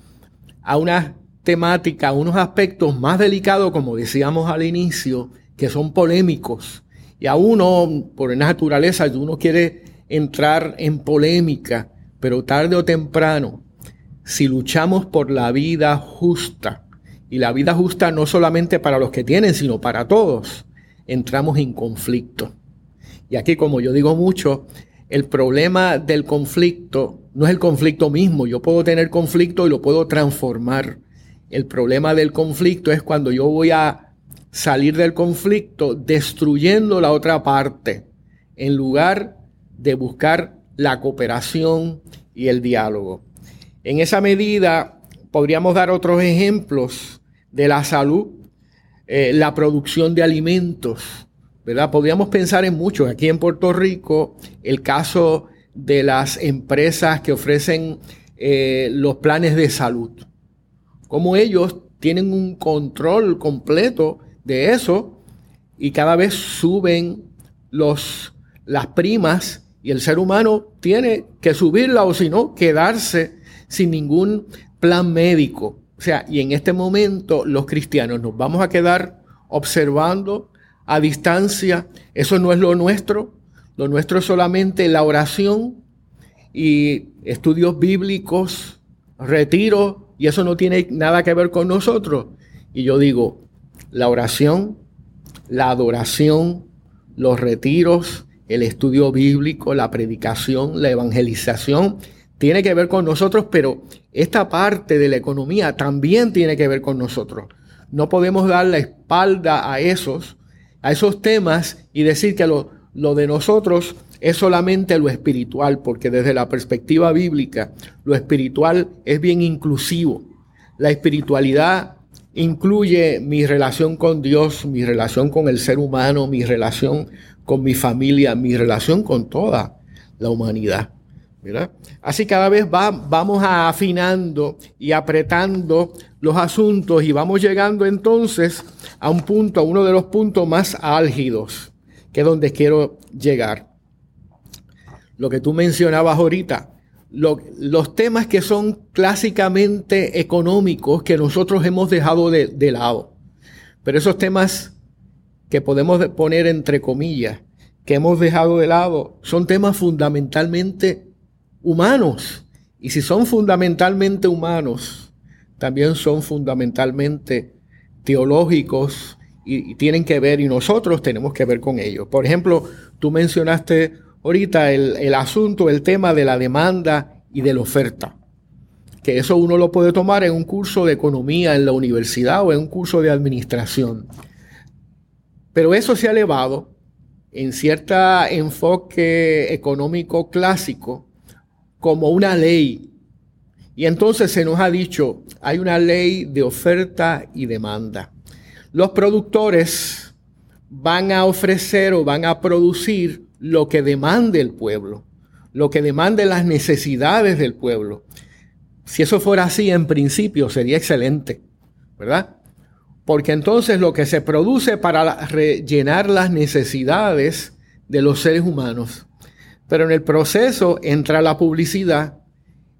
a una temática, a unos aspectos más delicados, como decíamos al inicio, que son polémicos y a uno, por naturaleza, uno quiere entrar en polémica, pero tarde o temprano, si luchamos por la vida justa, y la vida justa no solamente para los que tienen, sino para todos, entramos en conflicto. Y aquí, como yo digo mucho, el problema del conflicto no es el conflicto mismo. Yo puedo tener conflicto y lo puedo transformar. El problema del conflicto es cuando yo voy a salir del conflicto destruyendo la otra parte, en lugar de buscar la cooperación y el diálogo. En esa medida, podríamos dar otros ejemplos de la salud, eh, la producción de alimentos, Podríamos pensar en muchos. Aquí en Puerto Rico, el caso de las empresas que ofrecen eh, los planes de salud. Como ellos tienen un control completo de eso y cada vez suben los, las primas Y el ser humano tiene que subirla o si no, quedarse sin ningún plan médico. O sea, y en este momento los cristianos nos vamos a quedar observando a distancia. Eso no es lo nuestro. Lo nuestro es solamente la oración y estudios bíblicos, retiro, y eso no tiene nada que ver con nosotros. Y yo digo, la oración, la adoración, los retiros, el estudio bíblico, la predicación, la evangelización, tiene que ver con nosotros, pero esta parte de la economía también tiene que ver con nosotros. No podemos dar la espalda a esos, a esos temas y decir que lo, de nosotros es solamente lo espiritual, porque desde la perspectiva bíblica, lo espiritual es bien inclusivo. La espiritualidad incluye mi relación con Dios, mi relación con el ser humano, mi relación con mi familia, mi relación con toda la humanidad. Así cada vez va, vamos afinando y apretando los asuntos y vamos llegando entonces a un punto, a uno de los puntos más álgidos, que es donde quiero llegar. Lo que tú mencionabas ahorita, los temas que son clásicamente económicos que nosotros hemos dejado de lado. Pero esos temas que podemos poner entre comillas, que hemos dejado de lado, son temas fundamentalmente humanos. Y si son fundamentalmente humanos, también son fundamentalmente teológicos y, tienen que ver, y nosotros tenemos que ver con ellos. Por ejemplo, tú mencionaste ahorita el, el asunto, el tema de la demanda y de la oferta que eso uno lo puede tomar en un curso de economía en la universidad o en un curso de administración. Pero eso se ha elevado en cierto enfoque económico clásico como una ley. Y entonces se nos ha dicho, hay una ley de oferta y demanda. Los productores van a ofrecer o van a producir lo que demande el pueblo, lo que demande las necesidades del pueblo. Si eso fuera así en principio sería excelente, ¿verdad? porque entonces lo que se produce para rellenar las necesidades de los seres humanos, pero en el proceso entra la publicidad,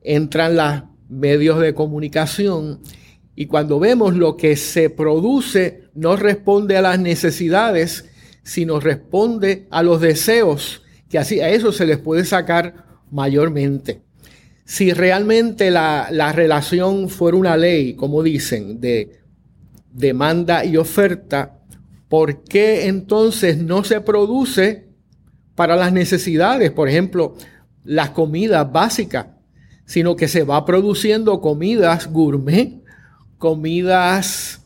entran los medios de comunicación y cuando vemos lo que se produce no responde a las necesidades, sino responde a los deseos, que así a eso se les puede sacar mayormente. Si realmente la, la relación fuera una ley, como dicen, de demanda y oferta, ¿por qué entonces no se produce para las necesidades? Por ejemplo, las comidas básicas, sino que se va produciendo comidas gourmet, comidas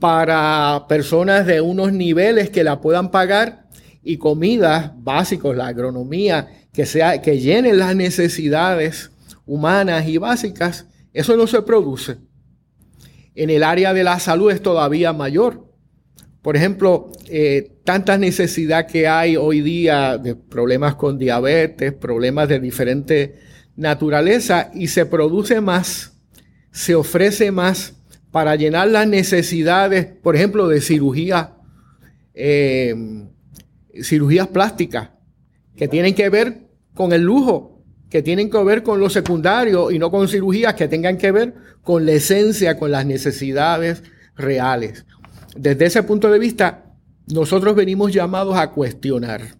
para personas de unos niveles que la puedan pagar y comidas básicas, la agronomía, que, sea, que llenen las necesidades humanas y básicas, eso no se produce. En el área de la salud es todavía mayor. Por ejemplo, eh, tanta necesidad que hay hoy día de problemas con diabetes, problemas de diferente naturaleza y se produce más, se ofrece más para llenar las necesidades, por ejemplo, de cirugía, eh, cirugías plásticas, que tienen que ver con el lujo, que tienen que ver con lo secundario y no con cirugías que tengan que ver con la esencia, con las necesidades reales. Desde ese punto de vista, nosotros venimos llamados a cuestionar,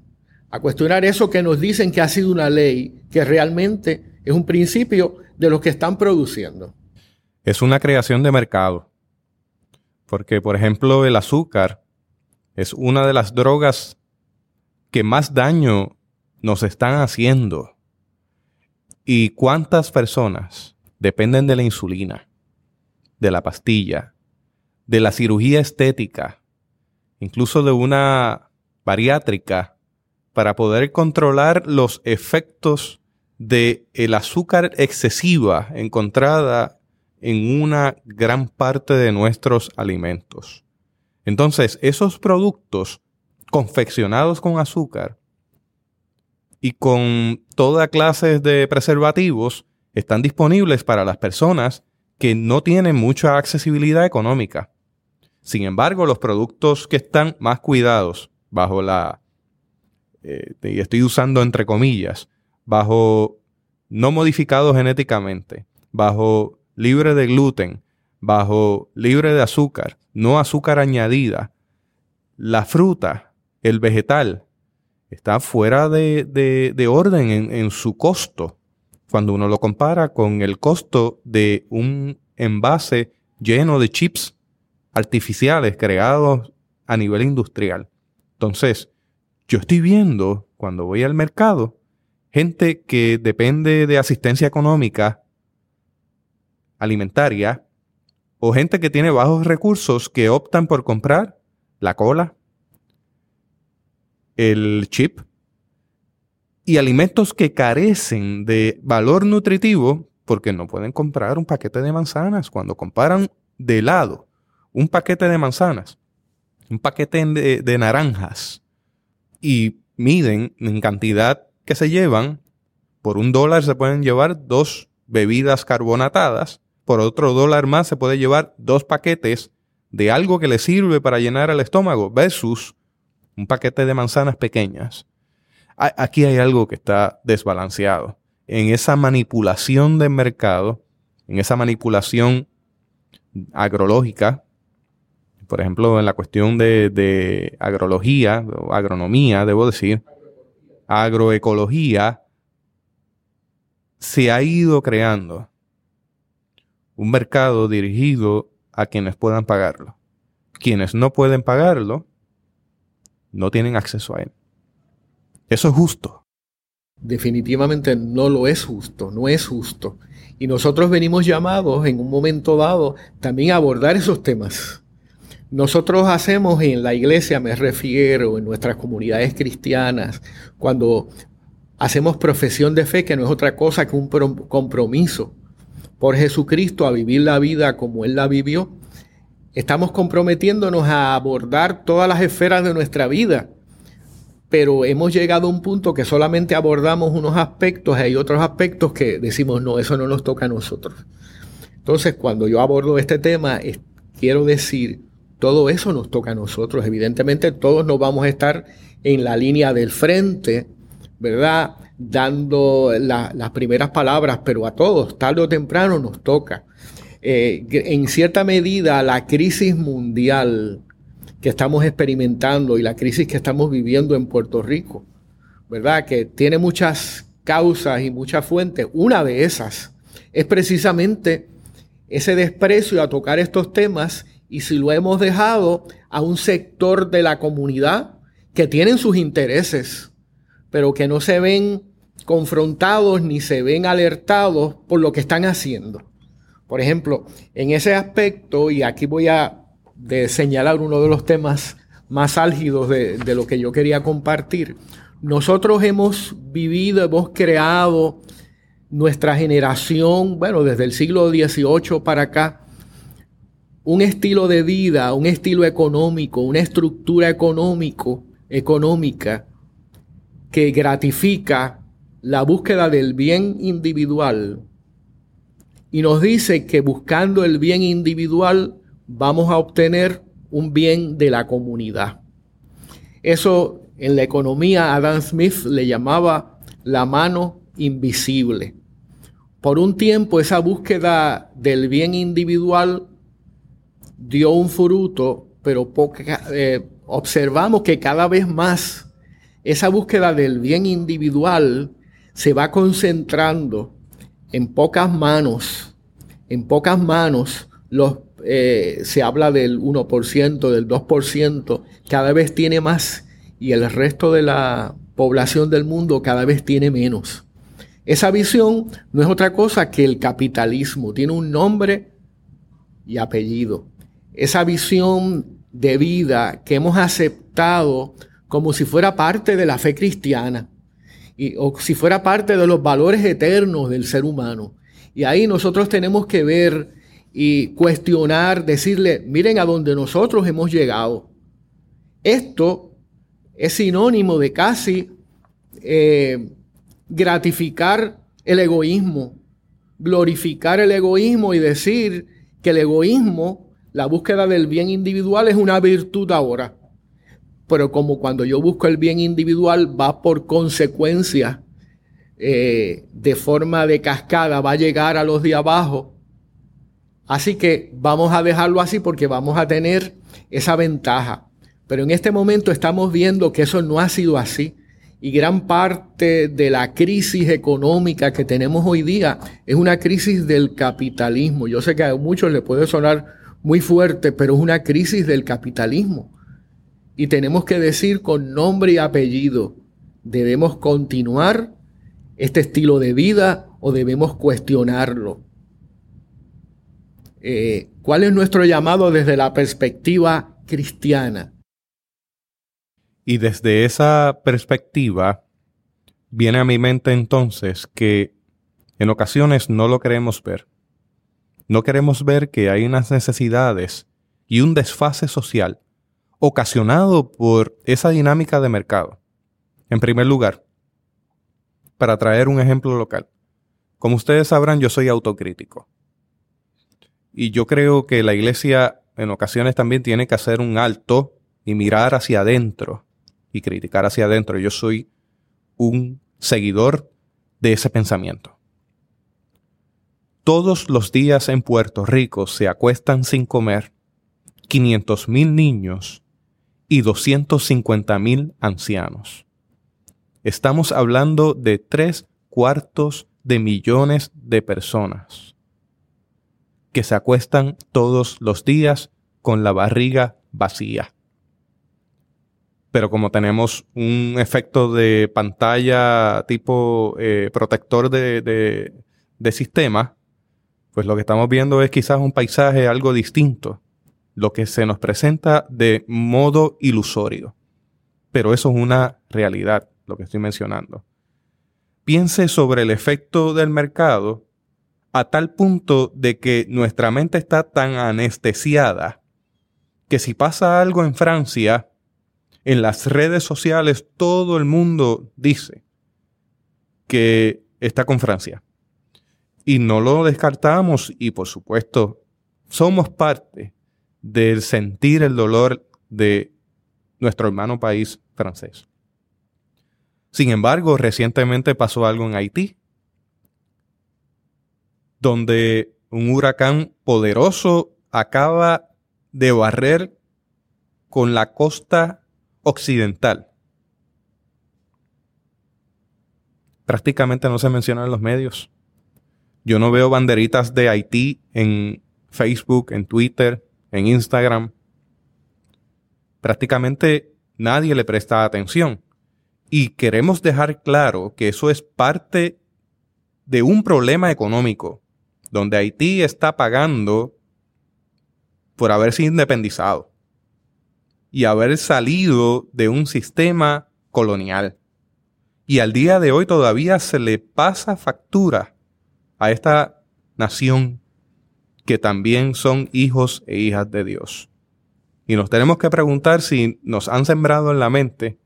a cuestionar eso que nos dicen que ha sido una ley, que realmente es un principio de lo que están produciendo. Es una creación de mercado. Porque, por ejemplo, el azúcar es una de las drogas que más daño nos están haciendo ¿Y cuántas personas dependen de la insulina, de la pastilla, de la cirugía estética, incluso de una bariátrica, para poder controlar los efectos de el azúcar excesiva encontrada en una gran parte de nuestros alimentos. Entonces, esos productos confeccionados con azúcar y con toda clase de preservativos están disponibles para las personas que no tienen mucha accesibilidad económica. Sin embargo, los productos que están más cuidados bajo la eh, y estoy usando entre comillas, bajo no modificado genéticamente, bajo libre de gluten, bajo libre de azúcar, no azúcar añadida, la fruta, el vegetal, está fuera de, orden en, en su costo cuando uno lo compara con el costo de un envase lleno de chips artificiales creados a nivel industrial. Entonces, yo estoy viendo cuando voy al mercado gente que depende de asistencia económica alimentaria o gente que tiene bajos recursos que optan por comprar la cola, el chip y alimentos que carecen de valor nutritivo porque no pueden comprar un paquete de manzanas. Cuando comparan de lado un paquete de manzanas, un paquete de, de naranjas y miden en cantidad que se llevan, por un dólar se pueden llevar dos bebidas carbonatadas, por otro dólar más se puede llevar dos paquetes de algo que le sirve para llenar el estómago versus un paquete de manzanas pequeñas. Aquí hay algo que está desbalanceado. En esa manipulación del mercado, en esa manipulación agrológica, por ejemplo, en la cuestión de, de agrología, o agronomía, debo decir, agroecología, se ha ido creando un mercado dirigido a quienes puedan pagarlo. Quienes no pueden pagarlo, no tienen acceso a él. Eso es justo. Definitivamente no lo es justo, no es justo. Y nosotros venimos llamados en un momento dado también a abordar esos temas. Nosotros hacemos en la iglesia, me refiero, en nuestras comunidades cristianas, cuando hacemos profesión de fe, que no es otra cosa que un compromiso por Jesucristo a vivir la vida como Él la vivió, Estamos comprometiéndonos a abordar todas las esferas de nuestra vida, pero hemos llegado a un punto que solamente abordamos unos aspectos y hay otros aspectos que decimos, no, eso no nos toca a nosotros. Entonces, cuando yo abordo este tema, quiero decir, todo eso nos toca a nosotros. Evidentemente, todos nos vamos a estar en la línea del frente, ¿verdad? Dando las primeras palabras, pero a todos, tarde o temprano, nos toca. Eh, en cierta medida la crisis mundial que estamos experimentando y la crisis que estamos viviendo en Puerto Rico, ¿verdad? Que tiene muchas causas y muchas fuentes. Una de esas es precisamente ese desprecio a tocar estos temas y si lo hemos dejado a un sector de la comunidad que tienen sus intereses, pero que no se ven confrontados ni se ven alertados por lo que están haciendo. Por ejemplo, en ese aspecto, y aquí voy a señalar uno de los temas más álgidos de, de lo que yo quería compartir, nosotros hemos vivido, hemos creado nuestra generación, bueno, desde el siglo XVIII para acá, un estilo de vida, un estilo económico, una estructura económico, económica que gratifica la búsqueda del bien individual y nos dice que buscando el bien individual vamos a obtener un bien de la comunidad. Eso en la economía Adam Smith le llamaba la mano invisible. Por un tiempo esa búsqueda del bien individual dio un fruto, pero eh, observamos que cada vez más esa búsqueda del bien individual se va concentrando en pocas manos, en pocas manos, eh, se habla del 1%, del 2%, cada vez tiene más y el resto de la población del mundo cada vez tiene menos. Esa visión no es otra cosa que el capitalismo, tiene un nombre y apellido. Esa visión de vida que hemos aceptado como si fuera parte de la fe cristiana o si fuera parte de los valores eternos del ser humano. Y ahí nosotros tenemos que ver y cuestionar, decirle, miren a dónde nosotros hemos llegado. Esto es sinónimo de casi eh, gratificar el egoísmo, glorificar el egoísmo y decir que el egoísmo, la búsqueda del bien individual es una virtud ahora. pero como cuando yo busco el bien individual va por consecuencia eh, de forma de cascada, va a llegar a los de abajo. Así que vamos a dejarlo así porque vamos a tener esa ventaja. Pero en este momento estamos viendo que eso no ha sido así. Y gran parte de la crisis económica que tenemos hoy día es una crisis del capitalismo. Yo sé que a muchos les puede sonar muy fuerte, pero es una crisis del capitalismo. Y tenemos que decir con nombre y apellido, debemos continuar este estilo de vida o debemos cuestionarlo. Eh, ¿Cuál es nuestro llamado desde la perspectiva cristiana? Y desde esa perspectiva viene a mi mente entonces que en ocasiones no lo queremos ver. No queremos ver que hay unas necesidades y un desfase social ocasionado por esa dinámica de mercado. En primer lugar, para traer un ejemplo local. Como ustedes sabrán, yo soy autocrítico. Y yo creo que la iglesia en ocasiones también tiene que hacer un alto y mirar hacia adentro y criticar hacia adentro. Yo soy un seguidor de ese pensamiento. Todos los días en Puerto Rico se acuestan sin comer 500 mil niños y 250 mil ancianos. Estamos hablando de tres cuartos de millones de personas que se acuestan todos los días con la barriga vacía pero como tenemos un efecto de pantalla tipo eh, protector de, de sistema, pues lo que estamos viendo es quizás un paisaje algo distinto, lo que se nos presenta de modo ilusorio. Pero eso es una realidad, lo que estoy mencionando. Piense sobre el efecto del mercado a tal punto de que nuestra mente está tan anestesiada que si pasa algo en Francia, en las redes sociales todo el mundo dice que está con Francia. Y no lo descartamos y por supuesto somos parte del sentir el dolor de nuestro hermano país francés. Sin embargo, recientemente pasó algo en Haití, donde un huracán poderoso acaba de barrer con la costa occidental. Prácticamente no se menciona en los medios. Yo no veo banderitas de Haití en Facebook, en Twitter, en Instagram. Prácticamente nadie le presta atención. Y queremos dejar claro que eso es parte de un problema económico, donde Haití está pagando por haberse independizado y haber salido de un sistema colonial. Y al día de hoy todavía se le pasa factura a esta nación que también son hijos e hijas de Dios. Y nos tenemos que preguntar si nos han sembrado en la mente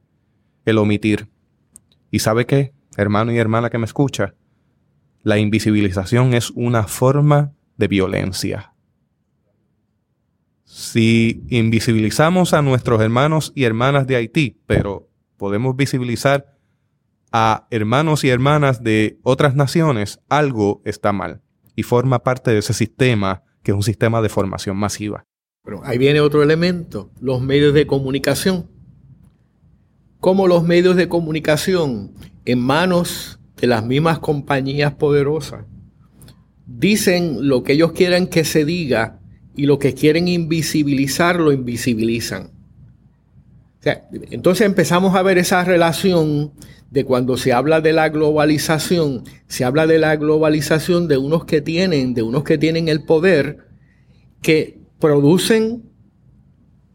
el omitir. ¿Y sabe qué, hermano y hermana que me escucha? La invisibilización es una forma de violencia. Si invisibilizamos a nuestros hermanos y hermanas de Haití, pero podemos visibilizar a hermanos y hermanas de otras naciones, algo está mal y forma parte de ese sistema que es un sistema de formación masiva. Pero ahí viene otro elemento, los medios de comunicación. Como los medios de comunicación en manos de las mismas compañías poderosas dicen lo que ellos quieren que se diga y lo que quieren invisibilizar lo invisibilizan. entonces empezamos a ver esa relación de cuando se habla de la globalización, se habla de la globalización de unos que tienen, de unos que tienen el poder, que producen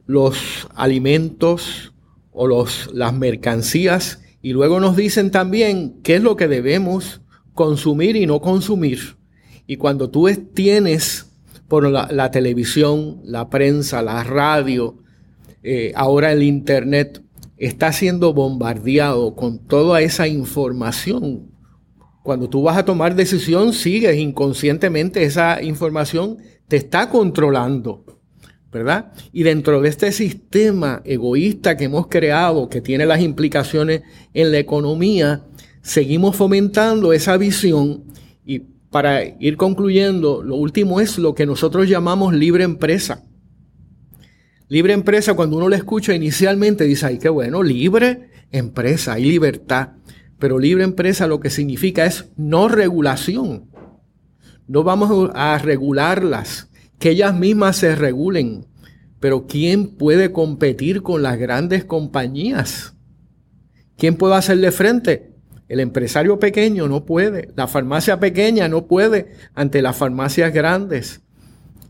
los alimentos o los, las mercancías y luego nos dicen también qué es lo que debemos consumir y no consumir. Y cuando tú tienes por la, televisión, la prensa, la radio, eh, ahora el Internet, está siendo bombardeado con toda esa información. Cuando tú vas a tomar decisión, sigues inconscientemente esa información, te está controlando. ¿verdad? Y dentro de este sistema egoísta que hemos creado, que tiene las implicaciones en la economía, seguimos fomentando esa visión y para ir concluyendo, lo último es lo que nosotros llamamos libre empresa. Libre empresa, cuando uno lo escucha inicialmente, dice, ay, qué bueno, libre empresa, hay libertad. Pero libre empresa lo que significa es no regulación. No vamos a regularlas, que ellas mismas se regulen. Pero ¿quién puede competir con las grandes compañías? ¿Quién puede hacerle frente? El empresario pequeño no puede, la farmacia pequeña no puede ante las farmacias grandes.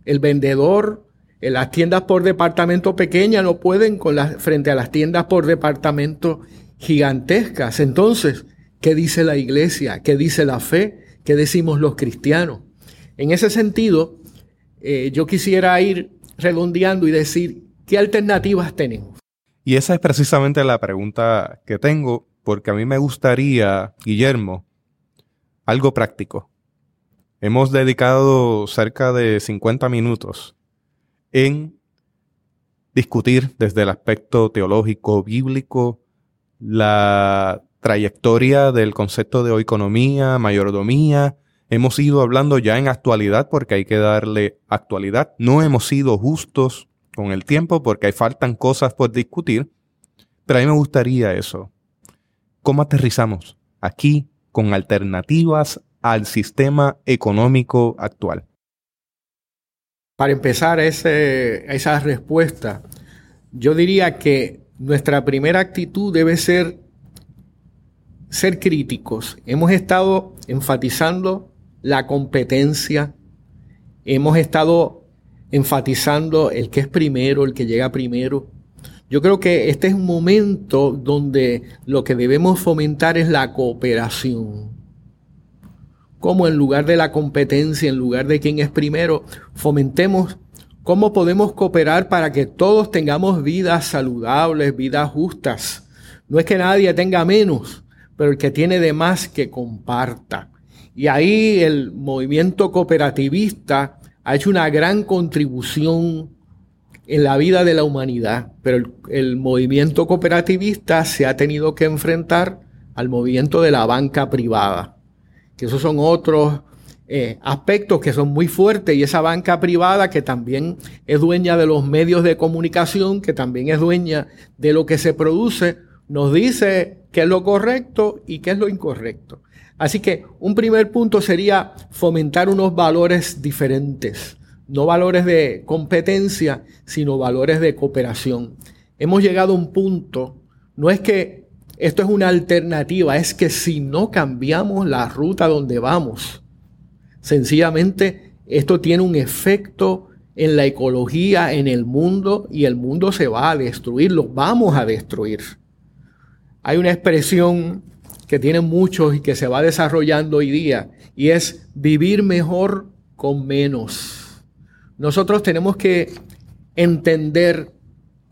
El vendedor en las tiendas por departamento pequeñas no pueden con frente a las tiendas por departamento gigantescas. Entonces, ¿qué dice la iglesia? ¿Qué dice la fe? ¿Qué decimos los cristianos? En ese sentido, eh, yo quisiera ir redondeando y decir, ¿qué alternativas tenemos? Y esa es precisamente la pregunta que tengo, porque a mí me gustaría, Guillermo, algo práctico. Hemos dedicado cerca de 50 minutos en discutir desde el aspecto teológico, bíblico, la trayectoria del concepto de oeconomía, mayordomía. Hemos ido hablando ya en actualidad porque hay que darle actualidad. No hemos sido justos con el tiempo porque hay faltan cosas por discutir. Pero a mí me gustaría eso. ¿Cómo aterrizamos aquí con alternativas al sistema económico actual? Para empezar esa respuesta, yo diría que nuestra primera actitud debe ser ser críticos. Hemos estado enfatizando la competencia, hemos estado enfatizando el que es primero, el que llega primero. Yo creo que este es un momento donde lo que debemos fomentar es la cooperación. Como en lugar de la competencia, en lugar de quién es primero, fomentemos cómo podemos cooperar para que todos tengamos vidas saludables, vidas justas. No es que nadie tenga menos, pero el que tiene de más que comparta. Y ahí el movimiento cooperativista ha hecho una gran contribución en la vida de la humanidad, pero el, movimiento cooperativista se ha tenido que enfrentar al movimiento de la banca privada, que esos son otros eh, aspectos que son muy fuertes y esa banca privada que también es dueña de los medios de comunicación, que también es dueña de lo que se produce, nos dice qué es lo correcto y qué es lo incorrecto. Así que un primer punto sería fomentar unos valores diferentes, no valores de competencia, sino valores de cooperación. Hemos llegado a un punto, no es que esto es una alternativa, es que si no cambiamos la ruta donde vamos, Sencillamente, esto tiene un efecto en la ecología, en el mundo, y el mundo se va a destruir, lo vamos a destruir. Hay una expresión que tiene muchos y que se va desarrollando hoy día, y es vivir mejor con menos. Nosotros tenemos que entender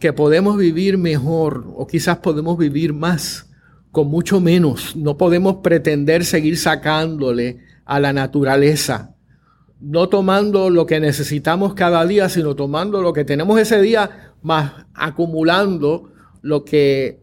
que podemos vivir mejor o quizás podemos vivir más con mucho menos. No podemos pretender seguir sacándole a la naturaleza, no tomando lo que necesitamos cada día, sino tomando lo que tenemos ese día, más acumulando lo que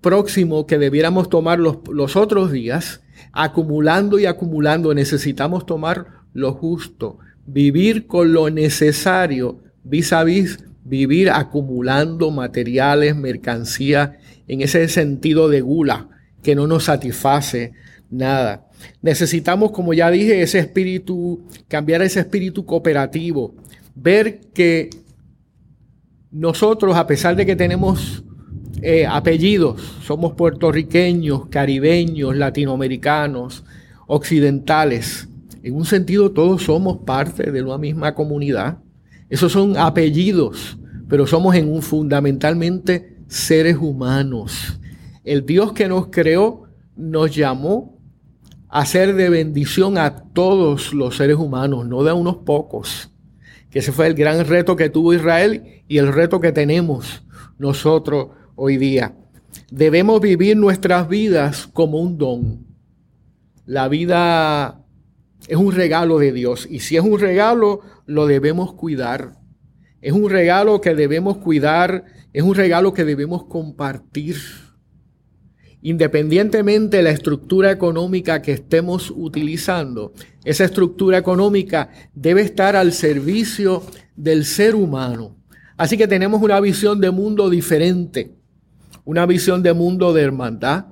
próximo que debiéramos tomar los, los otros días, acumulando y acumulando, necesitamos tomar lo justo, vivir con lo necesario, vis a vis, vivir acumulando materiales, mercancía, en ese sentido de gula que no nos satisface nada. Necesitamos, como ya dije, ese espíritu, cambiar ese espíritu cooperativo, ver que nosotros, a pesar de que tenemos eh, apellidos, somos puertorriqueños, caribeños, latinoamericanos, occidentales, en un sentido todos somos parte de una misma comunidad. Esos son apellidos, pero somos en un fundamentalmente seres humanos. El Dios que nos creó nos llamó hacer de bendición a todos los seres humanos, no de unos pocos. Que ese fue el gran reto que tuvo Israel y el reto que tenemos nosotros hoy día. Debemos vivir nuestras vidas como un don. La vida es un regalo de Dios y si es un regalo, lo debemos cuidar. Es un regalo que debemos cuidar, es un regalo que debemos compartir. Independientemente de la estructura económica que estemos utilizando, esa estructura económica debe estar al servicio del ser humano. Así que tenemos una visión de mundo diferente, una visión de mundo de hermandad,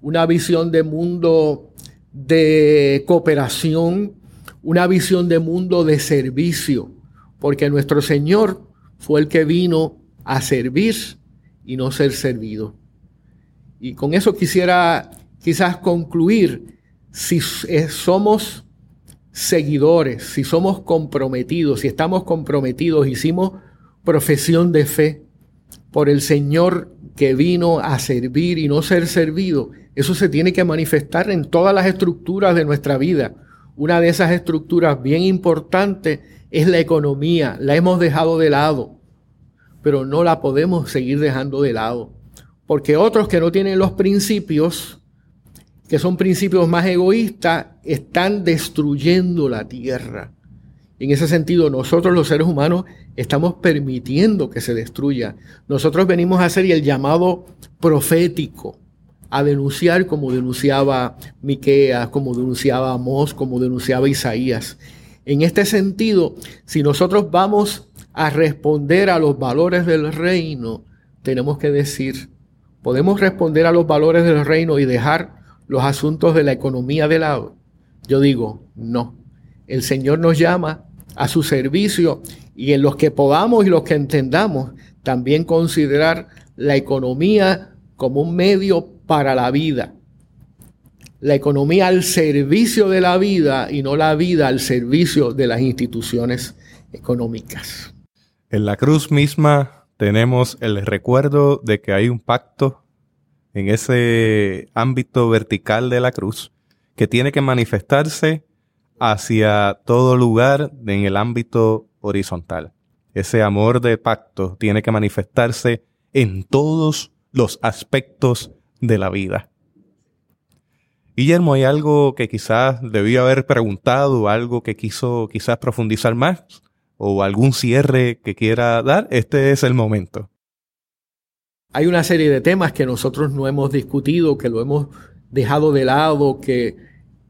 una visión de mundo de cooperación, una visión de mundo de servicio, porque nuestro Señor fue el que vino a servir y no ser servido. Y con eso quisiera quizás concluir, si somos seguidores, si somos comprometidos, si estamos comprometidos, hicimos profesión de fe por el Señor que vino a servir y no ser servido, eso se tiene que manifestar en todas las estructuras de nuestra vida. Una de esas estructuras bien importantes es la economía. La hemos dejado de lado, pero no la podemos seguir dejando de lado. Porque otros que no tienen los principios, que son principios más egoístas, están destruyendo la tierra. En ese sentido, nosotros los seres humanos estamos permitiendo que se destruya. Nosotros venimos a hacer el llamado profético, a denunciar como denunciaba Miqueas, como denunciaba Amós, como denunciaba Isaías. En este sentido, si nosotros vamos a responder a los valores del reino, tenemos que decir, podemos responder a los valores del reino y dejar los asuntos de la economía de lado. Yo digo, no. El Señor nos llama a su servicio y en los que podamos y los que entendamos, también considerar la economía como un medio para la vida. La economía al servicio de la vida y no la vida al servicio de las instituciones económicas. En la cruz misma tenemos el recuerdo de que hay un pacto en ese ámbito vertical de la cruz que tiene que manifestarse hacia todo lugar en el ámbito horizontal. Ese amor de pacto tiene que manifestarse en todos los aspectos de la vida. Guillermo, ¿hay algo que quizás debía haber preguntado, algo que quiso quizás profundizar más o algún cierre que quiera dar? Este es el momento. Hay una serie de temas que nosotros no hemos discutido, que lo hemos dejado de lado, que,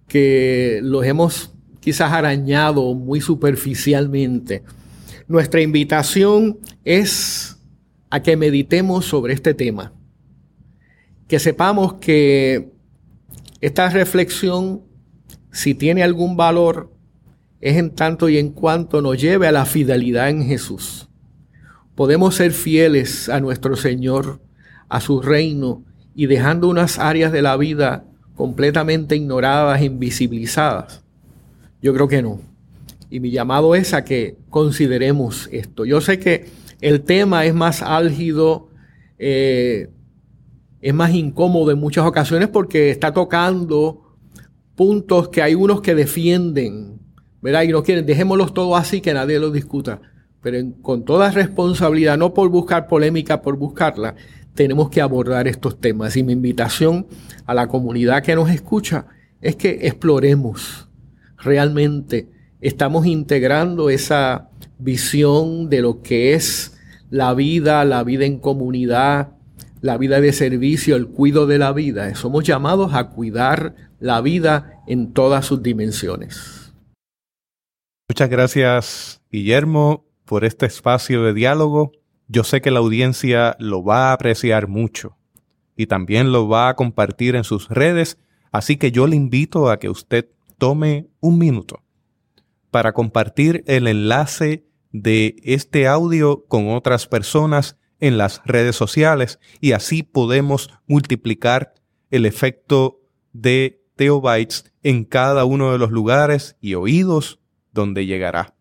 que los hemos quizás arañado muy superficialmente. Nuestra invitación es a que meditemos sobre este tema, que sepamos que esta reflexión, si tiene algún valor, es en tanto y en cuanto nos lleve a la fidelidad en Jesús. Podemos ser fieles a nuestro Señor, a su reino, y dejando unas áreas de la vida completamente ignoradas, invisibilizadas, yo creo que no. Y mi llamado es a que consideremos esto. Yo sé que el tema es más álgido, eh, es más incómodo en muchas ocasiones porque está tocando puntos que hay unos que defienden, ¿verdad? Y no quieren, dejémoslos todos así, que nadie los discuta. Pero con toda responsabilidad, no por buscar polémica, por buscarla, tenemos que abordar estos temas. Y mi invitación a la comunidad que nos escucha es que exploremos realmente estamos integrando esa visión de lo que es la vida, la vida en comunidad, la vida de servicio, el cuidado de la vida. Somos llamados a cuidar la vida en todas sus dimensiones. Muchas gracias, Guillermo, por este espacio de diálogo. Yo sé que la audiencia lo va a apreciar mucho y también lo va a compartir en sus redes, así que yo le invito a que usted tome un minuto para compartir el enlace de este audio con otras personas en las redes sociales y así podemos multiplicar el efecto de Teobytes en cada uno de los lugares y oídos donde llegará.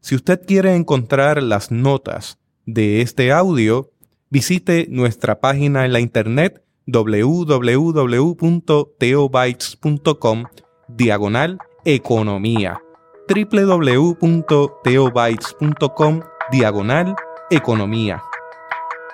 Si usted quiere encontrar las notas de este audio, visite nuestra página en la internet www.teobytes.com diagonal economía www.teobytes.com diagonal economía.